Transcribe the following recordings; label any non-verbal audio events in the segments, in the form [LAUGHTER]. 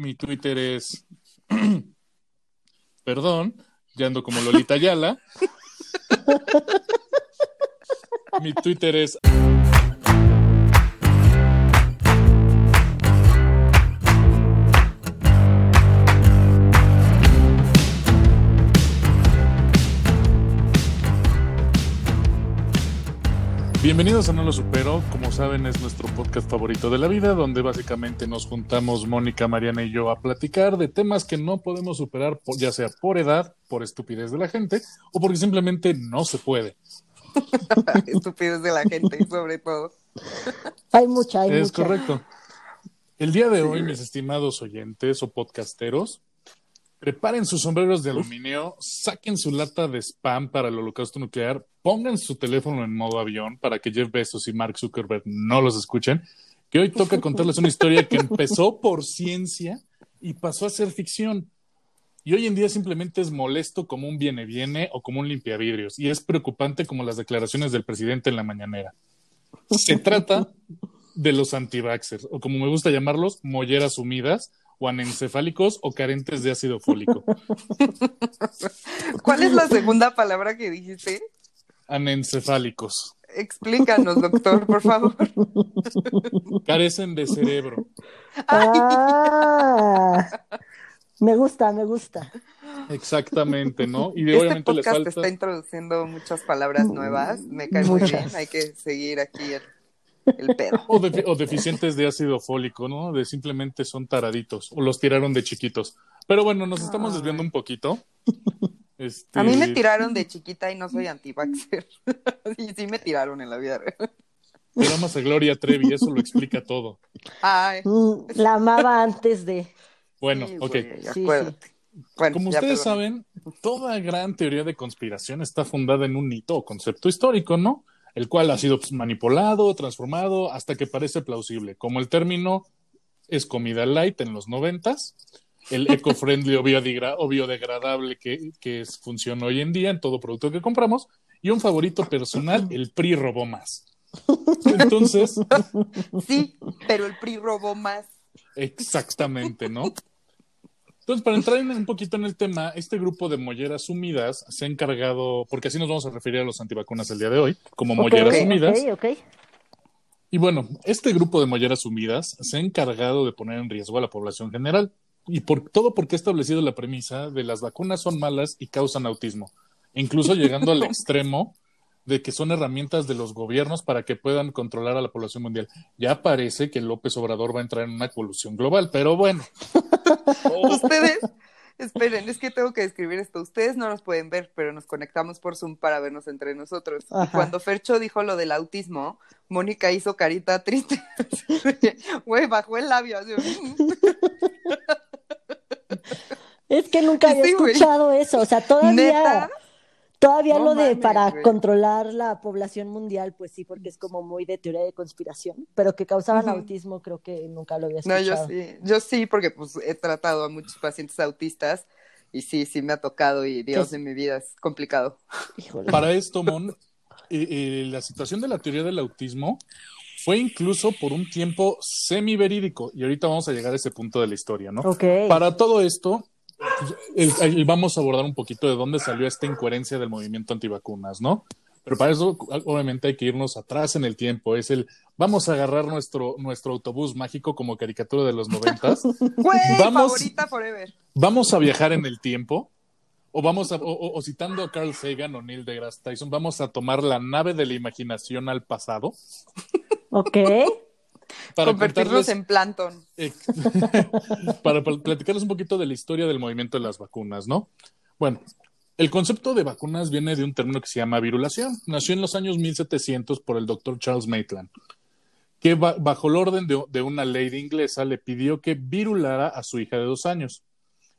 Mi Twitter es. [CLEARS THROAT] Perdón, ya ando como Lolita Yala. [LAUGHS] Mi Twitter es. Bienvenidos a No Lo Supero. Como saben, es nuestro podcast favorito de la vida, donde básicamente nos juntamos Mónica, Mariana y yo a platicar de temas que no podemos superar, ya sea por edad, por estupidez de la gente, o porque simplemente no se puede. [LAUGHS] Estupidez de la gente, sobre todo. Hay mucha, hay es mucha. correcto. El día de hoy, mis estimados oyentes o podcasteros, preparen sus sombreros de aluminio, saquen su lata de spam para el holocausto nuclear, pongan su teléfono en modo avión para que Jeff Bezos y Mark Zuckerberg no los escuchen, que hoy toca [LAUGHS] contarles una historia que empezó por ciencia y pasó a ser ficción. Y hoy en día simplemente es molesto como un viene-viene o como un limpiavidrios. Y es preocupante como las declaraciones del presidente en la mañanera. Se trata de los antivaxxers, o como me gusta llamarlos, molleras humidas, o anencefálicos o carentes de ácido fólico. [LAUGHS] ¿Cuál es la segunda palabra que dijiste? Anencefálicos. Explícanos, doctor, por favor. [LAUGHS] Carecen de cerebro. Ah, me gusta, me gusta. Exactamente, ¿no? Y Este obviamente les podcast falta. está introduciendo muchas palabras nuevas. Me cae muy Muchas. bien. Hay que seguir aquí el, el pedo. O, defi- o deficientes de ácido fólico, ¿no? De simplemente son taraditos o los tiraron de chiquitos. Pero bueno, nos estamos desviando un poquito. [LAUGHS] Este, A mí me tiraron de chiquita y no soy antivaxxer. [LAUGHS] Y sí me tiraron en la vida real. Pero amas a Gloria Trevi, eso lo explica todo. Ay, Mm, La amaba antes de. Bueno, sí, ok. güey, Sí, acuérdate. Bueno, Como ustedes perdón. saben, toda gran teoría de conspiración está fundada en un mito o concepto histórico, ¿no? El cual ha sido pues, manipulado, transformado, hasta que parece plausible. Como el término es comida light en los noventas, el [LAUGHS] eco-friendly o, biodegra- o biodegradable que, que es, funciona hoy en día en todo producto que compramos, y un favorito personal, el PRI robó más. Entonces, [LAUGHS] Sí, pero el PRI robó más. Exactamente, ¿no? Entonces, para entrar en- un poquito en el tema, este grupo de molleras humidas se ha encargado, porque así nos vamos a referir a los antivacunas el día de hoy, como molleras Ok, humidas. ok, ok. Y bueno, este grupo de molleras humidas se ha encargado de poner en riesgo a la población general. Y por todo porque ha establecido la premisa de las vacunas son malas y causan autismo, incluso llegando al [LAUGHS] extremo de que son herramientas de los gobiernos para que puedan controlar a la población mundial. Ya parece que López Obrador va a entrar en una colusión global, pero bueno. [LAUGHS] Ustedes, esperen, es que tengo que describir esto. Ustedes no nos pueden ver, pero nos conectamos por Zoom para vernos entre nosotros. Y cuando Fercho dijo lo del autismo, Mónica hizo carita triste. [LAUGHS] Güey, bajó el labio. así, Es que nunca había Sí, escuchado eso. O sea, todavía, ¿Neta? Todavía No lo de mames, para güey. controlar la población mundial, pues sí, porque es como muy de teoría de conspiración. Pero que causaban Ujú. autismo, creo que nunca lo había No, escuchado. yo sí, yo sí, porque pues he tratado a muchos pacientes autistas y sí, sí me ha tocado y Dios ¿Qué? de mi vida es complicado. Híjole. Para esto, Mon, eh, eh, la situación de la teoría del autismo fue incluso por un tiempo semi-verídico, y ahorita vamos a llegar a ese punto de la historia, ¿no? Ok. Para todo esto, pues, el- el- vamos a abordar un poquito de dónde salió esta incoherencia del movimiento antivacunas, ¿no? Pero para eso, obviamente, hay que irnos atrás en el tiempo. Es el, vamos a agarrar nuestro, nuestro autobús mágico como caricatura de los noventas, [LAUGHS] Vamos- favorita forever. vamos a viajar en el tiempo, o vamos a, o citando a Carl Sagan o Neil deGrasse Tyson, vamos a tomar la nave de la imaginación al pasado Ok. Para Convertirnos en plancton. Ex- [LAUGHS] para pl- platicarles un poquito de la historia del movimiento de las vacunas, ¿no? Bueno, el concepto de vacunas viene de un término que se llama virulación. Nació en los años 1700 por el doctor Charles Maitland, que ba- bajo el orden de, de una ley inglesa le pidió que virulara a su hija de dos años.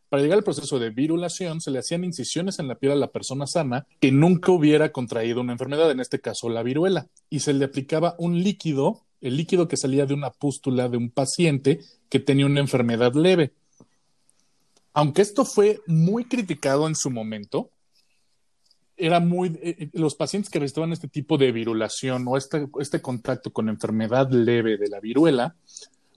Para llegar al proceso de virulación, se le hacían incisiones en la piel a la persona sana que nunca hubiera contraído una enfermedad, en este caso la viruela, y se le aplicaba un líquido, el líquido que salía de una pústula de un paciente que tenía una enfermedad leve. Aunque esto fue muy criticado en su momento, era muy eh, eh, los pacientes que recibían este tipo de virulación o este, este contacto con enfermedad leve de la viruela,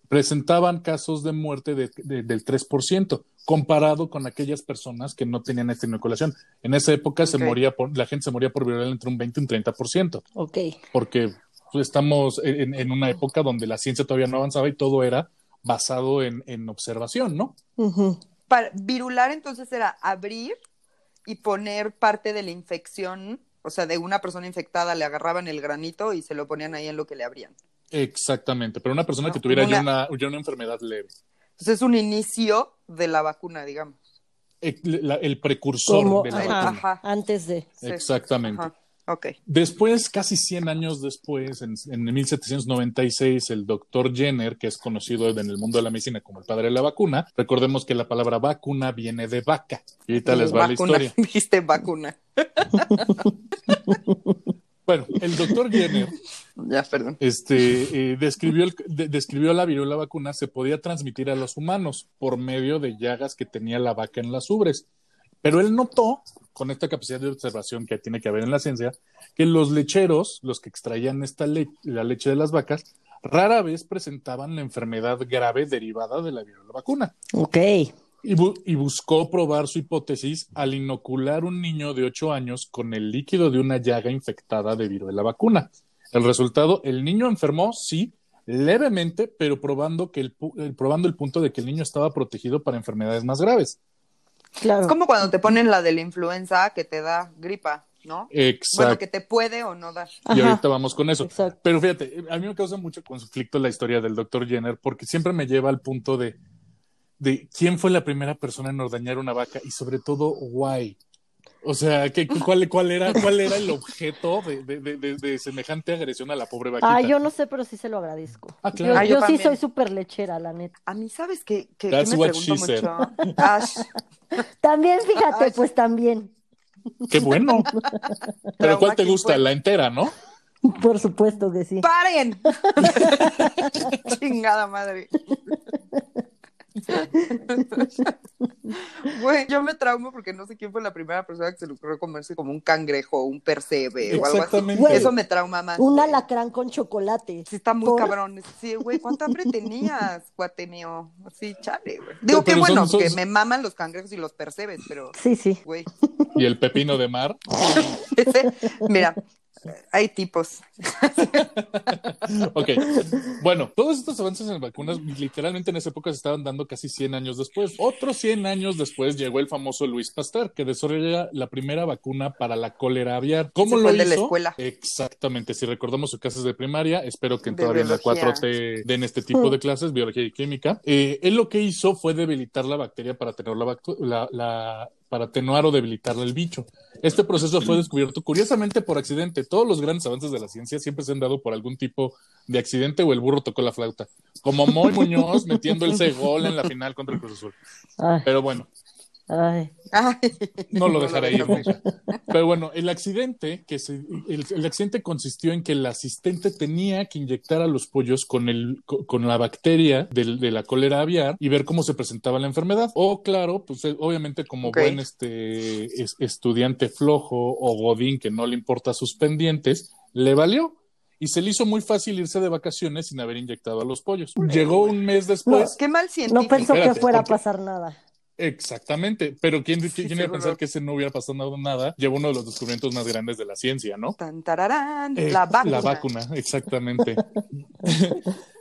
presentaban casos de muerte de, de, del 3%, comparado con aquellas personas que no tenían esta inoculación. En esa época se moría por, la gente se moría por viruela entre un 20 y un 30%, Ok. porque pues, estamos en, en una época donde la ciencia todavía no avanzaba y todo era basado en, en observación, ¿no? Para, virular entonces era abrir y poner parte de la infección, o sea, de una persona infectada le agarraban el granito y se lo ponían ahí en lo que le abrían. Exactamente, pero una persona No, que tuviera ya una- ya una enfermedad leve. Entonces es un inicio de la vacuna, digamos. El, la- el precursor Como de la ajá, vacuna. Ajá. antes de. Sí. Exactamente. Ajá. Ok. Después, casi 100 años después, en, en 1796, el doctor Jenner, que es conocido en el mundo de la medicina como el padre de la vacuna, recordemos que la palabra vacuna viene de vaca. Y ahorita les va la Vacuna. historia. [LAUGHS] Dijiste vacuna. [LAUGHS] Bueno, el doctor Jenner Ya, perdón. este, eh, describió, el- de- describió la viruela vacuna se podía transmitir a los humanos por medio de llagas que tenía la vaca en las ubres. Pero él notó, con esta capacidad de observación que tiene que haber en la ciencia, que los lecheros, los que extraían esta le- la leche de las vacas, rara vez presentaban la enfermedad grave derivada de la viruela vacuna. Ok. Y, bu- y buscó probar su hipótesis al inocular un niño de 8 años con el líquido de una llaga infectada de viruela vacuna. El resultado, el niño enfermó, sí, levemente, pero probando, que el, pu- el- probando el punto de que el niño estaba protegido para enfermedades más graves. Claro. Es como cuando te ponen la de la influenza que te da gripa, ¿no? Bueno, Exacto. que te puede o no dar. Y Ajá. ahorita vamos con eso. Exacto. Pero fíjate, a mí me causa mucho conflicto la historia del doctor Jenner porque siempre me lleva al punto de, de quién fue la primera persona en ordeñar una vaca y sobre todo, why. O sea, ¿qué, cuál, cuál, era, [LAUGHS] ¿cuál era el objeto de, de, de, de- de semejante agresión a la pobre vaquita? Ah, yo no sé, pero sí se lo agradezco. Ah, claro. Yo, Ah, yo yo sí soy súper lechera, la neta. A mí, ¿sabes qué? Que, That's me what pregunto she said. Ash, [LAUGHS] También, fíjate, pues también. Qué bueno. [LAUGHS] Pero ¿cuál te gusta? La entera, ¿no? Por supuesto que sí. ¡paren! Chingada madre. [LAUGHS] Güey, yo me traumo porque no sé quién fue la primera persona que se le ocurrió comerse como un cangrejo o un percebe o algo así. Güey. Eso me trauma más. Un alacrán con chocolate. Sí, está muy Por- cabrón. Sí, güey, ¿cuánta hambre [LAUGHS] tenías, cuate mío? Sí, chale, güey. Digo, Pero qué bueno, son- son- que me maman los cangrejos y los percebes, pero, Sí, sí. güey, Y el pepino de mar. [LAUGHS] ese, mira, hay tipos. Ok. Bueno, todos estos avances en vacunas, literalmente en esa época se estaban dando casi 100 años después. Otros 100 años después llegó el famoso Luis Pasteur, que desarrolla la primera vacuna para la cólera aviar. ¿Cómo lo hizo? de la escuela. Exactamente. Si recordamos sus clases de primaria, espero que De todavía en la biología. 4T den este tipo de clases, biología y química. Eh, él lo que hizo fue debilitar la bacteria para tener la, la- la- para atenuar o debilitar el bicho. Este proceso fue descubierto curiosamente por accidente. Todos los grandes avances de la ciencia siempre se han dado por algún tipo de accidente o el burro tocó la flauta. Como Moy Muñoz metiendo ese gol en la final contra el Cruz Azul. Pero bueno, ay. Ay, no lo dejaré ir. Pero bueno, el accidente, que se, el, el accidente consistió en que el asistente tenía que inyectar a los pollos con, el, co- con la bacteria del- de, la cólera aviar y ver cómo se presentaba la enfermedad. O claro, pues eh, obviamente como buen este, es- estudiante flojo o godín que no le importa sus pendientes, le valió. Y se le hizo muy fácil irse de vacaciones sin haber inyectado a los pollos. Llegó un mes después. Qué mal científico. No pensó que fuera a pasar nada. Exactamente, pero ¿quién, quién, quién iba a pensar que ese no hubiera pasado nada? Lleva uno de los descubrimientos más grandes de la ciencia, ¿no? Tan, tararán, Eh, la vacuna. La vacuna, exactamente.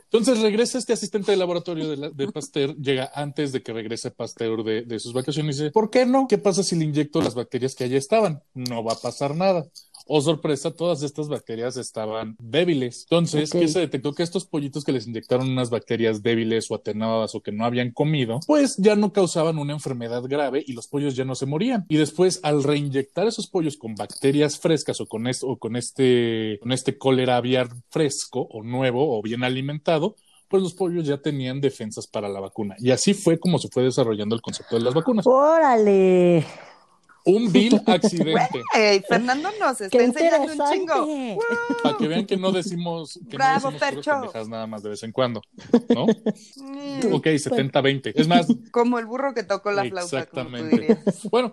Entonces regresa este asistente de laboratorio de, la- de Pasteur, llega antes de que regrese Pasteur de, de sus vacaciones y dice, ¿por qué no? ¿Qué pasa si le inyecto las bacterias que allá estaban? No va a pasar nada. Oh, sorpresa, todas estas bacterias estaban débiles. Entonces, Ok. ¿qué se detectó? Que estos pollitos que les inyectaron unas bacterias débiles o atenuadas o que no habían comido, pues ya no causaban una enfermedad grave y los pollos ya no se morían. Y después, al reinyectar esos pollos con bacterias frescas o con, esto, o con este, con este cólera aviar fresco o nuevo o bien alimentado, pues los pollos ya tenían defensas para la vacuna. Y así fue como se fue desarrollando el concepto de las vacunas. ¡Órale! Un [LAUGHS] vil accidente. [LAUGHS] Ey, Fernando nos está ¡Qué enseñando un chingo. Para que vean que no decimos que Bravo, no decimos pendejadas nada más de vez en cuando, ¿no? Mm, Ok, 70-20. Es más, [LAUGHS] Como el burro que tocó la flauta, como tú Exactamente. dirías. bueno,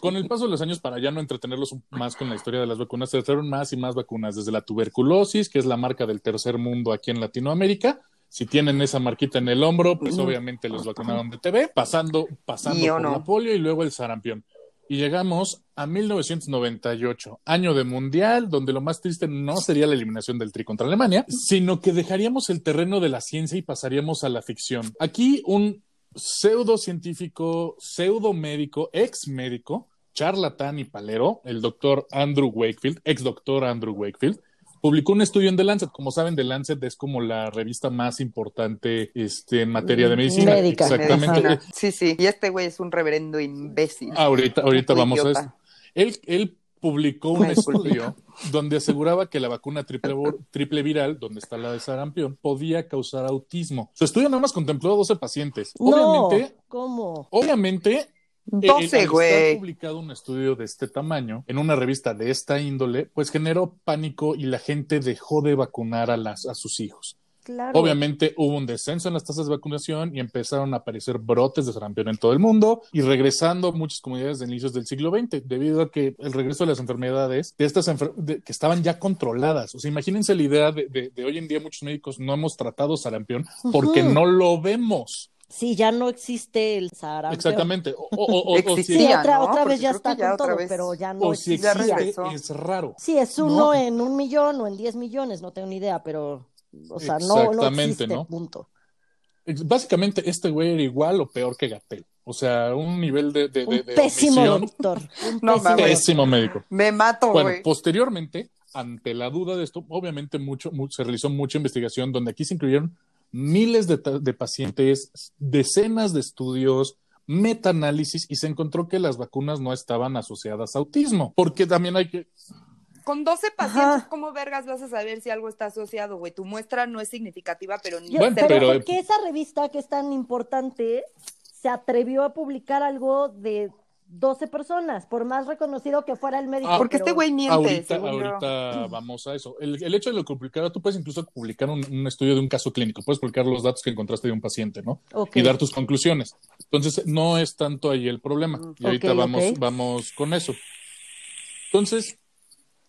con el paso de los años, para ya no entretenerlos más con la historia de las vacunas, se trajeron más y más vacunas, desde la tuberculosis, que es la marca del tercer mundo aquí en Latinoamérica, Si tienen esa marquita en el hombro, pues obviamente los vacunaron de TV, pasando, pasando por no. la polio y luego el sarampión. Y llegamos a 1998, año de mundial, donde lo más triste no sería la eliminación del Tri contra Alemania, sino que dejaríamos el terreno de la ciencia y pasaríamos a la ficción. Aquí un pseudocientífico, pseudo médico, ex médico, charlatán y palero, el doctor Andrew Wakefield, ex doctor Andrew Wakefield, publicó un estudio en The Lancet. Como saben, The Lancet es como la revista más importante este, en materia de medicina. Médica. Exactamente. Medicina. Sí, sí. Y este güey es un reverendo imbécil. Ahorita, ahorita Un vamos a eso. Él, él publicó un disculpa. estudio donde aseguraba que la vacuna triple, triple viral, donde está la de sarampión, podía causar autismo. Su estudio nada más contempló a 12 pacientes. No, Obviamente, ¿cómo? obviamente, 12, estar güey. publicado un estudio de este tamaño en una revista de esta índole, pues generó pánico y la gente dejó de vacunar a, las, a sus hijos. Claro. Obviamente hubo un descenso en las tasas de vacunación y empezaron a aparecer brotes de sarampión en todo el mundo y regresando muchas comunidades de inicios del siglo XX, debido a que el regreso de las enfermedades de estas enfer- de- que estaban ya controladas. O sea, imagínense la idea de, de- de hoy en día muchos médicos no hemos tratado sarampión porque no lo vemos. Sí, ya no existe el sarampión. Exactamente. O, o- o- Existía. Sí, Ya, otra, ¿no? otra Porque vez ya está ya con todo, vez- pero ya no o si existe. Es raro. Sí, es No. uno en un millón o en diez millones, no tengo ni idea, pero, o sea, no, no Exactamente, existe, ¿no? punto. Básicamente, este güey era igual o peor que Gatel. O sea, un nivel de, de, de- Un de pésimo omisión. doctor. Un No pésimo mames. Pésimo médico. Me mato, Bueno, güey. posteriormente, ante la duda de esto, obviamente mucho, mu- se realizó mucha investigación donde aquí se incluyeron miles de, pacientes, decenas de estudios, metaanálisis y se encontró que las vacunas no estaban asociadas a autismo, porque también hay que, Con 12 pacientes, Ajá. ¿cómo vergas vas a saber si algo está asociado, güey? Tu muestra no es significativa, pero ni Yo- Bueno, pero, pero- ¿por qué esa revista que es tan importante se atrevió a publicar algo de 12 personas, por más reconocido que fuera el médico? Ah, Porque pero- este güey miente, ahorita, [LAUGHS] vamos a eso. El, el hecho de lo que publicara, tú puedes incluso publicar un, un estudio de un caso clínico, puedes publicar los datos que encontraste de un paciente, ¿no? Y dar tus conclusiones. Entonces, no es tanto ahí el problema. Y ahorita vamos, vamos con eso. Entonces,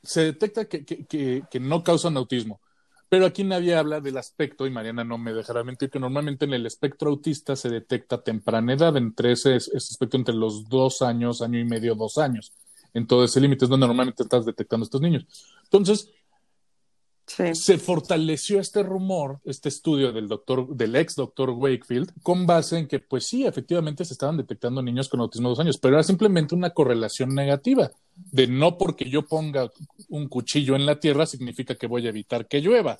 se detecta que, que- que- que no causan autismo. Pero aquí nadie habla del aspecto, y Mariana no me dejará mentir, que normalmente en el espectro autista se detecta temprana edad, entre ese, espectro entre los dos años, año y medio, dos años. En todo ese límite es donde normalmente estás detectando a estos niños. Entonces, Sí. se fortaleció este rumor, este estudio del doctor, del ex doctor Wakefield, con base en que, pues sí, efectivamente se estaban detectando niños con autismo de dos años, pero era simplemente una correlación negativa, de no porque yo ponga un cuchillo en la tierra significa que voy a evitar que llueva,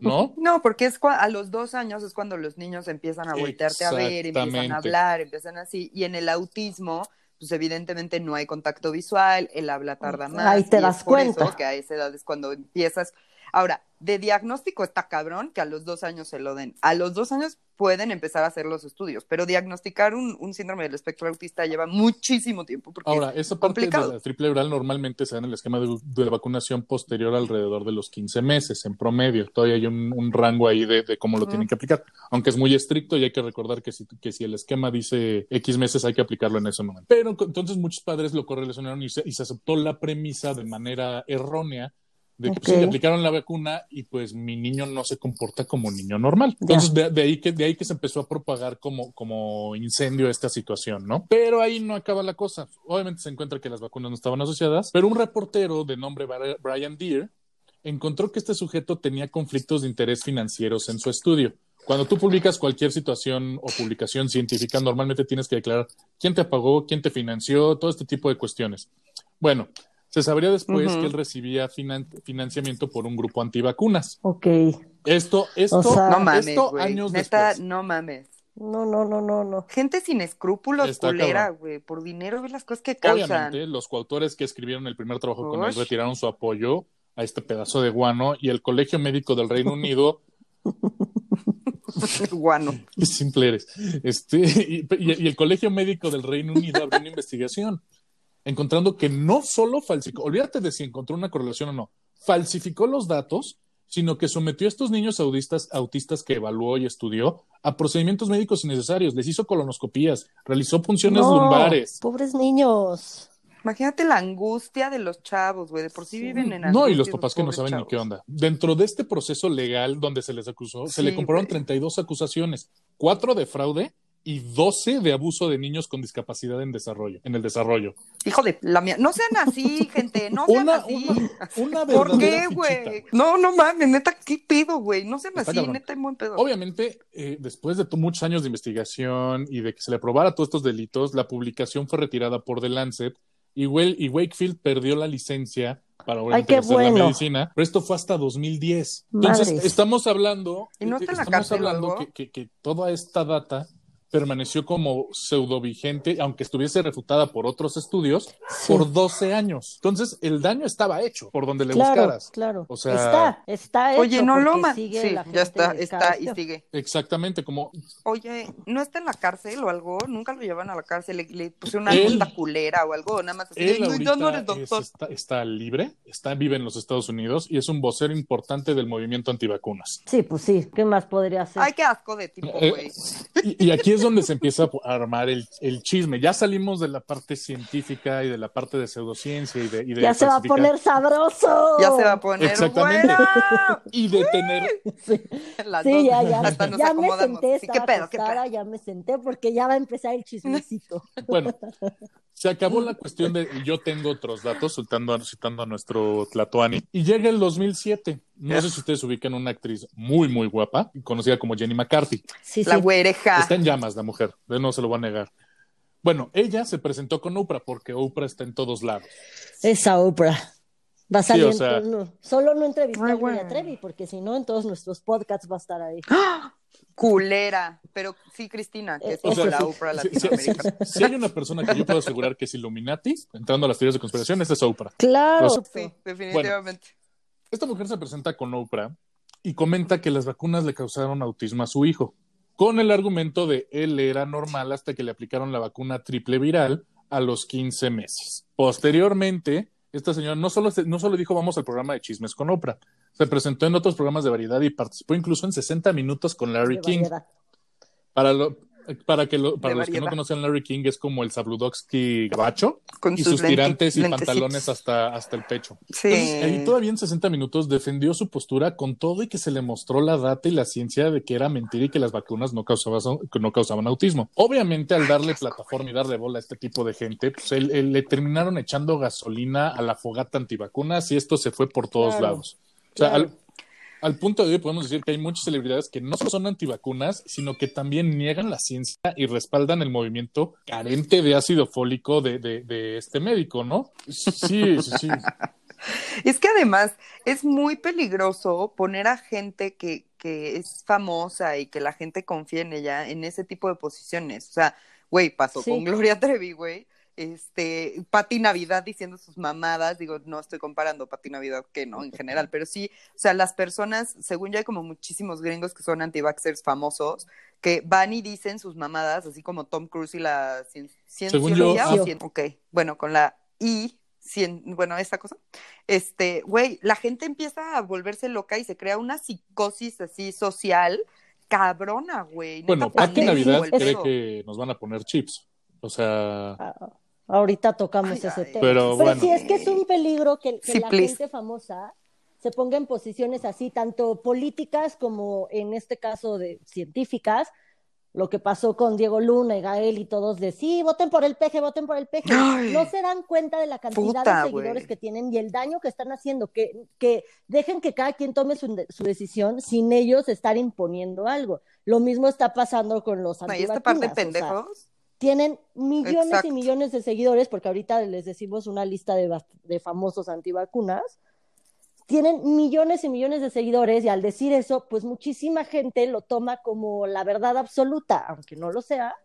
¿no? [LAUGHS] No, porque es a los dos años es cuando los niños empiezan a voltearte a ver, empiezan a hablar, empiezan así. Y en el autismo, pues evidentemente no hay contacto visual, el habla tarda más. Ahí te y das es por cuenta. eso que a esa edad es cuando empiezas. Ahora, de diagnóstico está cabrón que a los dos años se lo den. A los dos años pueden empezar a hacer los estudios, pero diagnosticar un, un síndrome del espectro autista lleva muchísimo tiempo. Porque Ahora, esa parte complicado. de la triple viral normalmente se da en el esquema de, de vacunación posterior alrededor de los 15 meses, en promedio. Todavía hay un, un rango ahí de, de cómo lo tienen que aplicar, aunque es muy estricto y hay que recordar que si, que si el esquema dice X meses hay que aplicarlo en ese momento. Pero entonces muchos padres lo correlacionaron y se, y se aceptó la premisa de manera errónea de que pues, sí, le aplicaron la vacuna y pues mi niño no se comporta como un niño normal. Entonces de, de ahí que, de ahí que se empezó a propagar como, como incendio esta situación, ¿no? Pero ahí no acaba la cosa. Obviamente se encuentra que las vacunas no estaban asociadas, pero un reportero de nombre Brian Deere encontró que este sujeto tenía conflictos de interés financieros en su estudio. Cuando tú publicas cualquier situación o publicación científica, normalmente tienes que declarar quién te pagó, quién te financió, todo este tipo de cuestiones. Bueno, se sabría después que él recibía finan- financiamiento por un grupo antivacunas. Ok. Esto, esto, O sea- no mames, esto güey. años Neta, después. no mames. No, no, no, no, no. Gente sin escrúpulos, Está culera, cabrón. güey. Por dinero ves las cosas que causan. Obviamente, los coautores que escribieron el primer trabajo con él retiraron su apoyo a este pedazo de guano y el Colegio Médico del Reino Unido [LAUGHS] Guano. Qué [LAUGHS] simple eres. Este, y, y- y el Colegio Médico del Reino Unido abrió una investigación, encontrando que no solo falsificó, olvídate de si encontró una correlación o no, falsificó los datos, sino que sometió a estos niños autistas, autistas que evaluó y estudió a procedimientos médicos innecesarios, les hizo colonoscopías, realizó punciones No, lumbares. Pobres niños. Imagínate la angustia de los chavos, güey. De por sí, Sí. viven en angustia. No, y los papás que no saben ni chavos. qué onda. Dentro de este proceso legal donde se les acusó, se le comprobaron güey. 32 acusaciones, cuatro de fraude y 12 de abuso de niños con discapacidad en desarrollo, en el desarrollo. Hijo de la mía. No sean así, [LAUGHS] gente. No sean Una, así. una, una ¿Por qué, güey? No, no mames, neta, ¿qué pido, güey? No sean Está así, cabrón. neta, en buen pedo. Obviamente, eh, después de muchos años de investigación y de que se le probara todos estos delitos, la publicación fue retirada por The Lancet y, Wakefield perdió la licencia para qué ejercer la medicina, pero esto fue hasta 2010. Entonces, estamos hablando, ¿Y no está en la estamos cárcel hablando que- que toda esta data permaneció como pseudo vigente, aunque estuviese refutada por otros estudios, Sí. por 12 años. Entonces, el daño estaba hecho por donde le Claro, buscaras. claro. O sea- está, está Oye, no lo sigue Sí, la ya está, gente está y sigue. Exactamente, como Oye, ¿no está en la cárcel o algo? ¿Nunca lo llevan a la cárcel? ¿Le, le pusieron una Él- multa culera o algo? Nada más así. Él "No, eres es- doctor. está, está libre, está, vive en los Estados Unidos y es un vocero importante del movimiento antivacunas. Sí, pues sí, ¿qué más podría hacer? Ay, qué asco de tipo, Eh, güey. Y, y aquí es donde se empieza a armar el, el chisme. Ya salimos de la parte científica y de la parte de pseudociencia y de, y de ya se va a poner sabroso. Ya se va a poner Exactamente. buena. [LAUGHS] Y de tener, Sí, [LAUGHS] Las sí, dos ya, ya. hasta nos ya me senté, Sí, ¿Qué pedo? ¿Qué acostada, pedo? ya me senté porque ya va a empezar el chismecito. bueno, [LAUGHS] se acabó la cuestión de yo tengo otros datos, citando, a- citando a nuestro Tlatoani. Y llega el 2007. No sé si ustedes ubican una actriz muy, muy guapa, conocida como Jenny McCarthy. Sí, La sí. güereja. Está en llamas la mujer, de no se lo voy a negar. Bueno, ella se presentó con Oprah porque Oprah está en todos lados. Esa Oprah. Va a salir o sea- en- no, solo no entrevistar a Trevi, porque si no, en todos nuestros podcasts va a estar ahí. Culera. Pero sí, Cristina, que es O sea, la. Oprah Si, si- si- latinoamericana. si hay una persona que yo puedo asegurar que es Illuminati, entrando a las teorías de conspiración, esta es Oprah. Claro. Los- Sí, definitivamente. Esta mujer se presenta con Oprah y comenta que las vacunas le causaron autismo a su hijo, con el argumento de él era normal hasta que le aplicaron la vacuna triple viral a los 15 meses. Posteriormente, esta señora no solo, no solo dijo vamos al programa de chismes con Oprah, se presentó en otros programas de variedad y participó incluso en 60 minutos con Larry de King. variedad. Para, lo- para, que lo- para los que no conocen Larry King, es como el Sabludowski gabacho Con y sus sus lente- tirantes y lentecitos. pantalones hasta, hasta el pecho. Sí. Entonces, ahí todavía en 60 minutos defendió su postura con todo y que se le mostró la data y la ciencia de que era mentira y que las vacunas no causaban, no causaban autismo. Obviamente, al darle plataforma y darle bola a este tipo de gente, pues él- él- le terminaron echando gasolina a la fogata antivacunas y esto se fue por todos Claro, lados. O sea, claro. al, al punto de hoy podemos decir que hay muchas celebridades que no solo son antivacunas, sino que también niegan la ciencia y respaldan el movimiento carente de ácido fólico de, de- de este médico, ¿no? Sí, sí, sí. [LAUGHS] Es que además es muy peligroso poner a gente que, que es famosa y que la gente confía en ella en ese tipo de posiciones. O sea, güey, pasó Sí. con Gloria Trevi, güey. Este, Pati Navidad diciendo sus mamadas, digo, no estoy comparando Pati Navidad que no, en general, pero sí, o sea, las personas, según yo hay como muchísimos gringos que son anti-vaxxers famosos, que van y dicen sus mamadas, así como Tom Cruise y la cien- Según yo, cienciología, ah. o cien- ok, bueno, con la I, cien- bueno, esa cosa, este, güey, la gente empieza a volverse loca y se crea una psicosis así social cabrona, güey. Bueno, Pati Navidad cree que nos van a poner chips. O sea, Ah, Ahorita tocamos Ay, ese ay. tema. Pero bueno. sí, es que es un peligro que, que Sí, la please. gente famosa se ponga en posiciones así, tanto políticas como en este caso de científicas. Lo que pasó con Diego Luna y Gael y todos de sí, voten por el peje, voten por el peje. Ay. no se dan cuenta de la cantidad Puta, de seguidores que tienen y el daño que están haciendo, que, que dejen que cada quien tome su, su decisión sin ellos estar imponiendo algo. Lo mismo está pasando con los No, y esta parte de antivacunas, o sea, pendejos. Tienen millones Exacto. y millones de seguidores, porque ahorita les decimos una lista de, de famosos antivacunas, tienen millones y millones de seguidores y al decir eso, pues muchísima gente lo toma como la verdad absoluta, aunque no lo sea,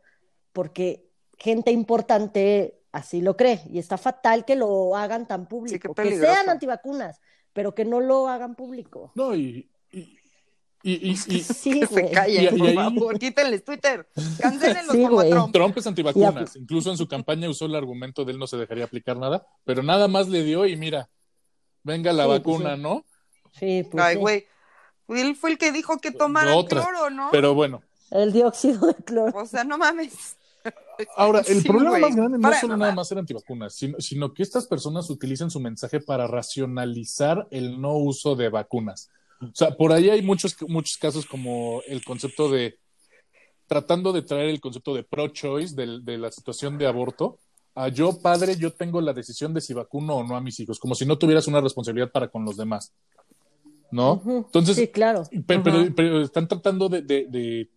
porque gente importante así lo cree y está fatal que lo hagan tan público, que sean antivacunas, pero que no lo hagan público. no, y. y, y- y- y- Sí, se callen, Y- y por ahí- favor, [LAUGHS] quítenles Twitter, cancélenlos Sí, como. Trump. Trump es antivacunas. Incluso en su campaña usó el argumento de él no se dejaría aplicar nada, pero nada más le dio y mira, venga la Sí, pues vacuna, sí. ¿no? Sí, pues Ay, sí. güey. Él fue el que dijo que tomaran Otra. cloro, ¿no? Pero bueno, El dióxido de cloro. O sea, no mames. [LAUGHS] Ahora, el Sí, problema güey. más grande no es solo nada más ser antivacunas, sino, sino que estas personas utilizan su mensaje para racionalizar el no uso de vacunas. O sea, por ahí hay muchos, muchos casos como el concepto de tratando de traer el concepto de pro-choice del- de, la situación de aborto. A yo, padre, yo tengo la decisión de si vacuno o no a mis hijos, como si no tuvieras una responsabilidad para con los demás. ¿no? Entonces, sí, claro. Pe- pero, están tratando de, de- de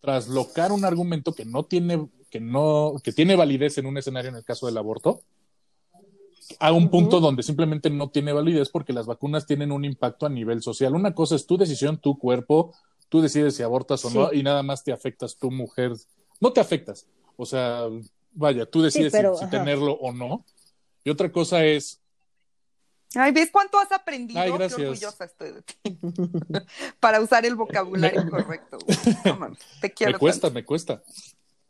traslocar un argumento que no tiene, que no, que tiene validez en un escenario en el caso del aborto, a un punto donde simplemente no tiene validez porque las vacunas tienen un impacto a nivel social. Una cosa es tu decisión, tu cuerpo, tú decides si abortas o Sí. no, y nada más te afectas tu mujer. No te afectas. O sea, vaya, tú decides si- pero, si, ajá. tenerlo o no. Y otra cosa es, Ay, ¿ves cuánto has aprendido? Ay, Qué orgullosa estoy de ti. [LAUGHS] Para usar el vocabulario [LAUGHS] correcto. No te quiero. me cuesta, tanto. me cuesta.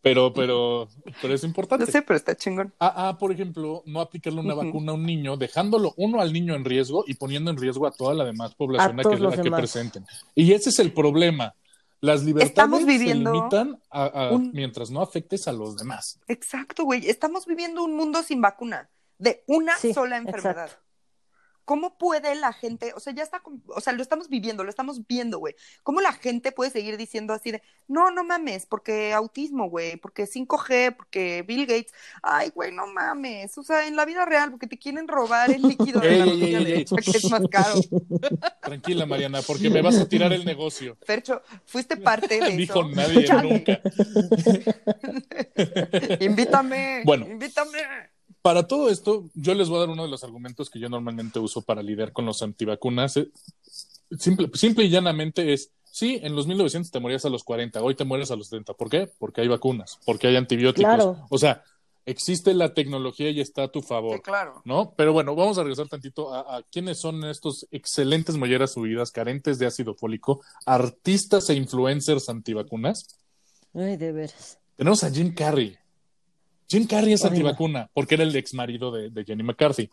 Pero, pero, pero es No importante. sé, pero está chingón. A, a, por ejemplo, no aplicarle una vacuna a un niño, dejándolo uno al niño en riesgo y poniendo en riesgo a toda la demás población A a, todos que, los a que presenten. Y ese es el problema. Las libertades viviendo se limitan a, a- un- mientras no afectes a los demás. Exacto, güey. Estamos viviendo un mundo sin vacuna, de una Sí, sola enfermedad. exacto. ¿Cómo puede la gente, o sea, ya está, o sea, lo estamos viviendo, lo estamos viendo, güey? ¿Cómo la gente puede seguir diciendo así de, no, no mames, porque autismo, güey, porque 5G, porque Bill Gates, ay, güey, no mames, o sea, en la vida real, porque te quieren robar el líquido de la ey. derecha, que es más caro. [LAUGHS] Tranquila, Mariana, porque me vas a tirar el negocio. Fercho, fuiste parte de Dijo eso. nadie [LAUGHS] Chale. nunca. [LAUGHS] Invítame, Bueno. invítame. Para todo esto, yo les voy a dar uno de los argumentos que yo normalmente uso para lidiar con los antivacunas. Eh, Simple, simple y llanamente es, sí, en los 1900 te morías a los 40, hoy te mueres a los 70. ¿Por qué? Porque hay vacunas, porque hay antibióticos. Claro. O sea, existe la tecnología y está a tu favor. Sí, claro. ¿No? Pero bueno, vamos a regresar tantito a, a quiénes son estos excelentes molleras subidas, carentes de ácido fólico, artistas e influencers antivacunas. Ay, de veras. Tenemos a Jim Carrey. Jim Carrey es Ay, no. antivacuna porque era el ex marido de, de Jenny McCarthy.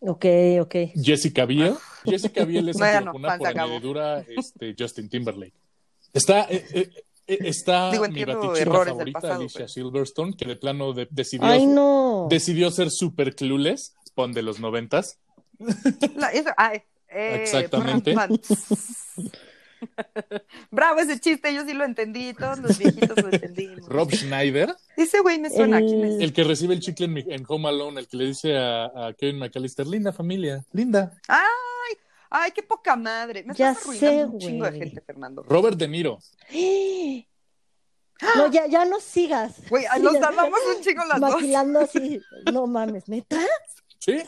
Ok, ok. Jessica Biel. [LAUGHS] Jessica Biel es Bueno, antivacuna por añadidura este, Justin Timberlake. Está, eh, eh, eh, está Digo, mi errores del favorita, pasado, Alicia pero- Silverstone, que de plano de- decidió, Ay, no. decidió ser super clueless, pon de los noventas. La- eso- ay, eh, Exactamente. [LAUGHS] [LAUGHS] Bravo ese chiste, yo sí lo entendí, todos los viejitos lo entendimos. Rob Schneider, Ese güey me suena, El- ¿quién es? el que recibe el chicle en, mi- en Home Alone, el que le dice a, a Kevin McAllister, linda familia, linda. Ay, qué poca madre. Me Ya estás arruinando sé, un chingo de güey. gente, Fernando. Robert De Niro. [GASPS] No, ya, ya no sigas. Güey, Sí, nos tardamos un chingo las dos. Maquilando así. No mames, ¿neta? Sí,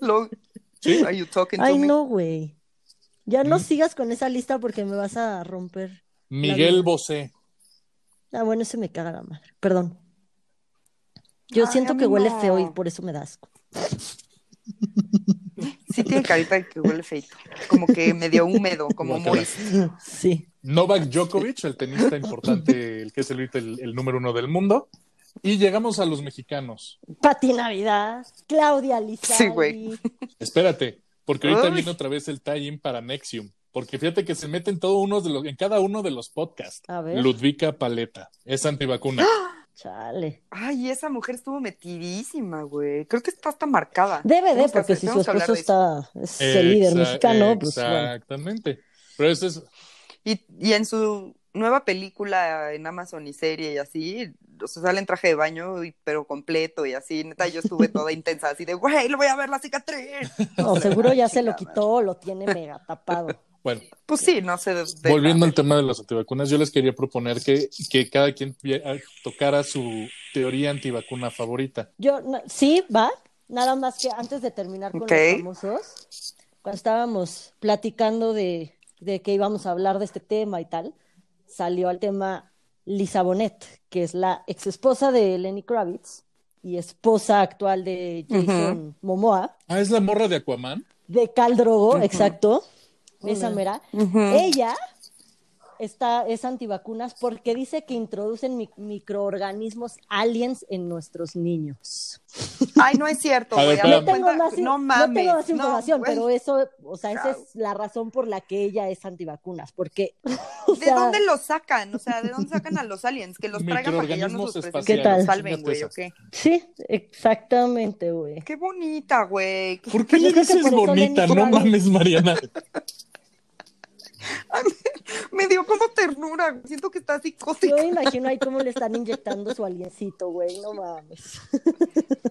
Lo- sí. Are you talking to Ay, me? no, güey. Ya no Mm. sigas con esa lista porque me vas a romper. Miguel. Bosé. Ah, bueno, ese me caga la madre. Perdón. Yo Ay, siento que huele no. feo y por eso me da asco. [LAUGHS] Sí tiene carita de que huele feito. Como que medio húmedo, como moist. Sí. Novak Djokovic, el tenista importante, el que es el, ahorita el, el número uno del mundo. Y llegamos a los mexicanos. Pati Navidad, Claudia Lizaldi. Sí, güey. Espérate, porque ahorita Uy. viene otra vez el tie-in para Nexium. Porque fíjate que se meten todo uno de los, en cada uno de los podcasts. A ver. Ludvika Paleta, es antivacuna. Chale. Ay, esa mujer estuvo metidísima, güey. Creo que está hasta marcada. Debe de, porque hacer- si su esposo eso. está, es el líder mexicano, pues bueno. Exactamente. Pero ese es, Y, y en su nueva película en Amazon y serie y así, o sea, sale en traje de baño, y- pero completo y así. Neta, yo estuve toda intensa, así de, güey, le voy a ver la cicatriz. [LAUGHS] No, seguro ya se lo quitó, lo tiene mega tapado. [LAUGHS] bueno, Pues sí, no sé. volviendo al tema de las antivacunas, yo les quería proponer que, que cada quien vi- a- tocara su teoría antivacuna favorita. Yo, no- sí, va. Nada más que antes de terminar con los famosos, cuando estábamos platicando de, de que íbamos a hablar de este tema y tal, salió al tema Lisa Bonet, que es la ex esposa de Lenny Kravitz y esposa actual de Jason Momoa, Ah, es la morra de Aquaman. de Cal Drogo, Ujú. exacto, esa mera. Ella está, es antivacunas porque dice que introducen mi- microorganismos aliens en nuestros niños. Ay, no es cierto, ver. No tengo más, in- no no mames. tengo más información, pero eso, o sea, esa es la razón por la que ella es antivacunas, porque, [LAUGHS] o ¿De dónde los sacan? O sea, ¿de dónde sacan a los aliens? Que los traigan para que ya nos Microorganismos los espaciales. ¿Qué tal? salven, güey, ¿o qué? sí, exactamente, güey. Qué bonita, güey. ¿Por qué le dices bonita? No mames, Mariana. [LAUGHS] [LAUGHS] Me dio como ternura. güey. Siento que está psicótica. Yo me imagino ahí cómo le están inyectando su aliencito, güey, no mames.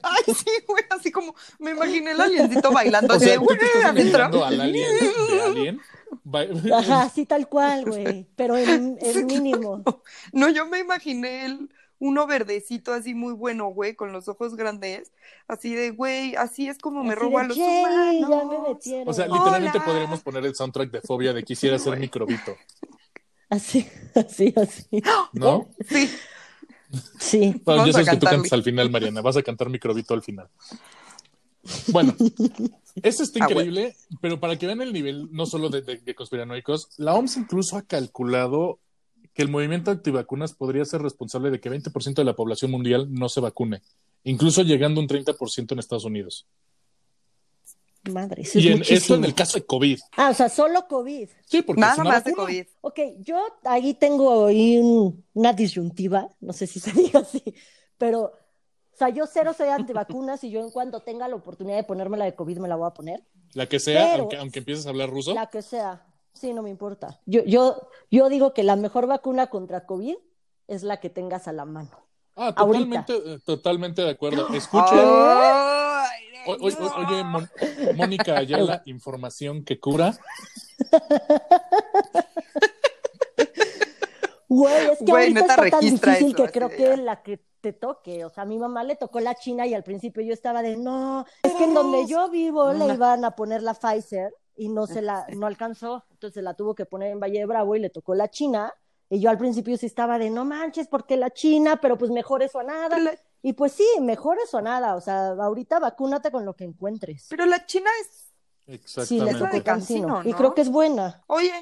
Ay, sí, güey. Así como me imaginé el aliencito bailando. O así sea, de, tú güey, te estás adentro. imaginando al alien de Alien. Va- Ajá, sí, tal cual, güey, pero en, en [LAUGHS] mínimo. No, yo me imaginé el, uno verdecito así muy bueno, güey, con los ojos grandes. Así de, güey, así es como me Así robo de, a los "Yay, humanos. ya me metieron. O sea, literalmente Hola. podríamos poner el soundtrack de Fobia de Quisiera ser microbito, Así, [LAUGHS] así, así. ¿no? Sí, Sí. Bueno, Vamos a sabes que tú cantas al final, Mariana. Vas a cantar microbito al final. Bueno, esto está Ah, increíble, pero para que vean el nivel, no solo de, de- de conspiranoicos, la OMS incluso ha calculado que el movimiento antivacunas podría ser responsable de que 20% de la población mundial no se vacune, incluso llegando a un 30% en Estados Unidos. Madre, eso es y en, muchísimo. esto en el caso de COVID. Ah, o sea, solo COVID. Sí, porque es nada una más de vacuna. COVID. Ok, yo ahí tengo ahí un- una disyuntiva, no sé si se [LAUGHS] diga así, pero, o sea, yo cero soy antivacunas y yo en cuanto tenga la oportunidad de ponerme la de COVID me la voy a poner, La que sea, Pero- aunque, aunque empieces a hablar ruso. la que sea, sí, no me importa. Yo, yo, yo digo que la mejor vacuna contra COVID es la que tengas a la mano. Ah, totalmente, eh, totalmente de acuerdo. [GASPS] Escucha. Ay, O- o- o- oye, Mon- Mónica Ayala, información que cura. Güey, es que Güey, ahorita está tan difícil eso, que creo de que ya. la que te toque. O sea, a mi mamá le tocó la China y al principio yo estaba de no, es que en donde yo vivo le iban a poner la Pfizer y no se la, [LAUGHS] no alcanzó, entonces la tuvo que poner en Valle de Bravo y le tocó la China. Y yo al principio sí estaba de no manches, porque la China, pero pues mejor eso a nada. La, Y pues sí, mejor eso a nada. O sea, ahorita vacúnate con lo que encuentres. pero la China es. Sí, le Es la tocó de Cancino. Y creo que es buena. Oye,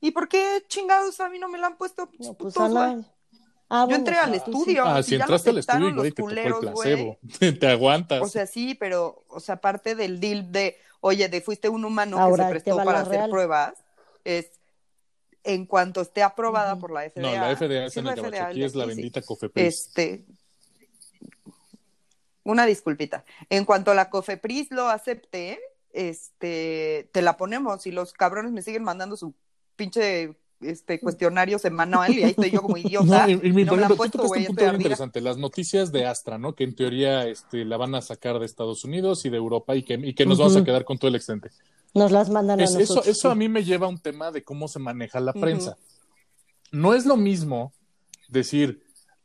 ¿y por qué chingados a mí no me la han puesto? No, pues putos, a nadie. Ah, Yo bueno, entré al sí. estudio. Ah, si entraste al estudio, güey, los te tocó el culeros, placebo. [LAUGHS] te aguantas. O sea, sí, pero, o sea, parte del deal de, oye, de fuiste un humano Ahora, que se prestó para hacer real. pruebas, es en cuanto esté aprobada por la FDA. no, la FDA es en la. FDA, Aquí es la sí, sí. bendita COFEPRIS. Este, una disculpita. En cuanto a la COFEPRIS lo acepte, este, te la ponemos y los cabrones me siguen mandando su pinche este cuestionario semanal y ahí estoy yo como [LAUGHS] idiota. No, y, y mi- no me ejemplo, tú puesto, un punto ardida. interesante. Las noticias de Astra, ¿no? Que en teoría este, la van a sacar de Estados Unidos y de Europa y que, y que nos vamos a quedar con todo el excedente. Nos las mandan a Es- eso, nosotros. eso sí. a mí me lleva a un tema de cómo se maneja la prensa. No es lo mismo decir,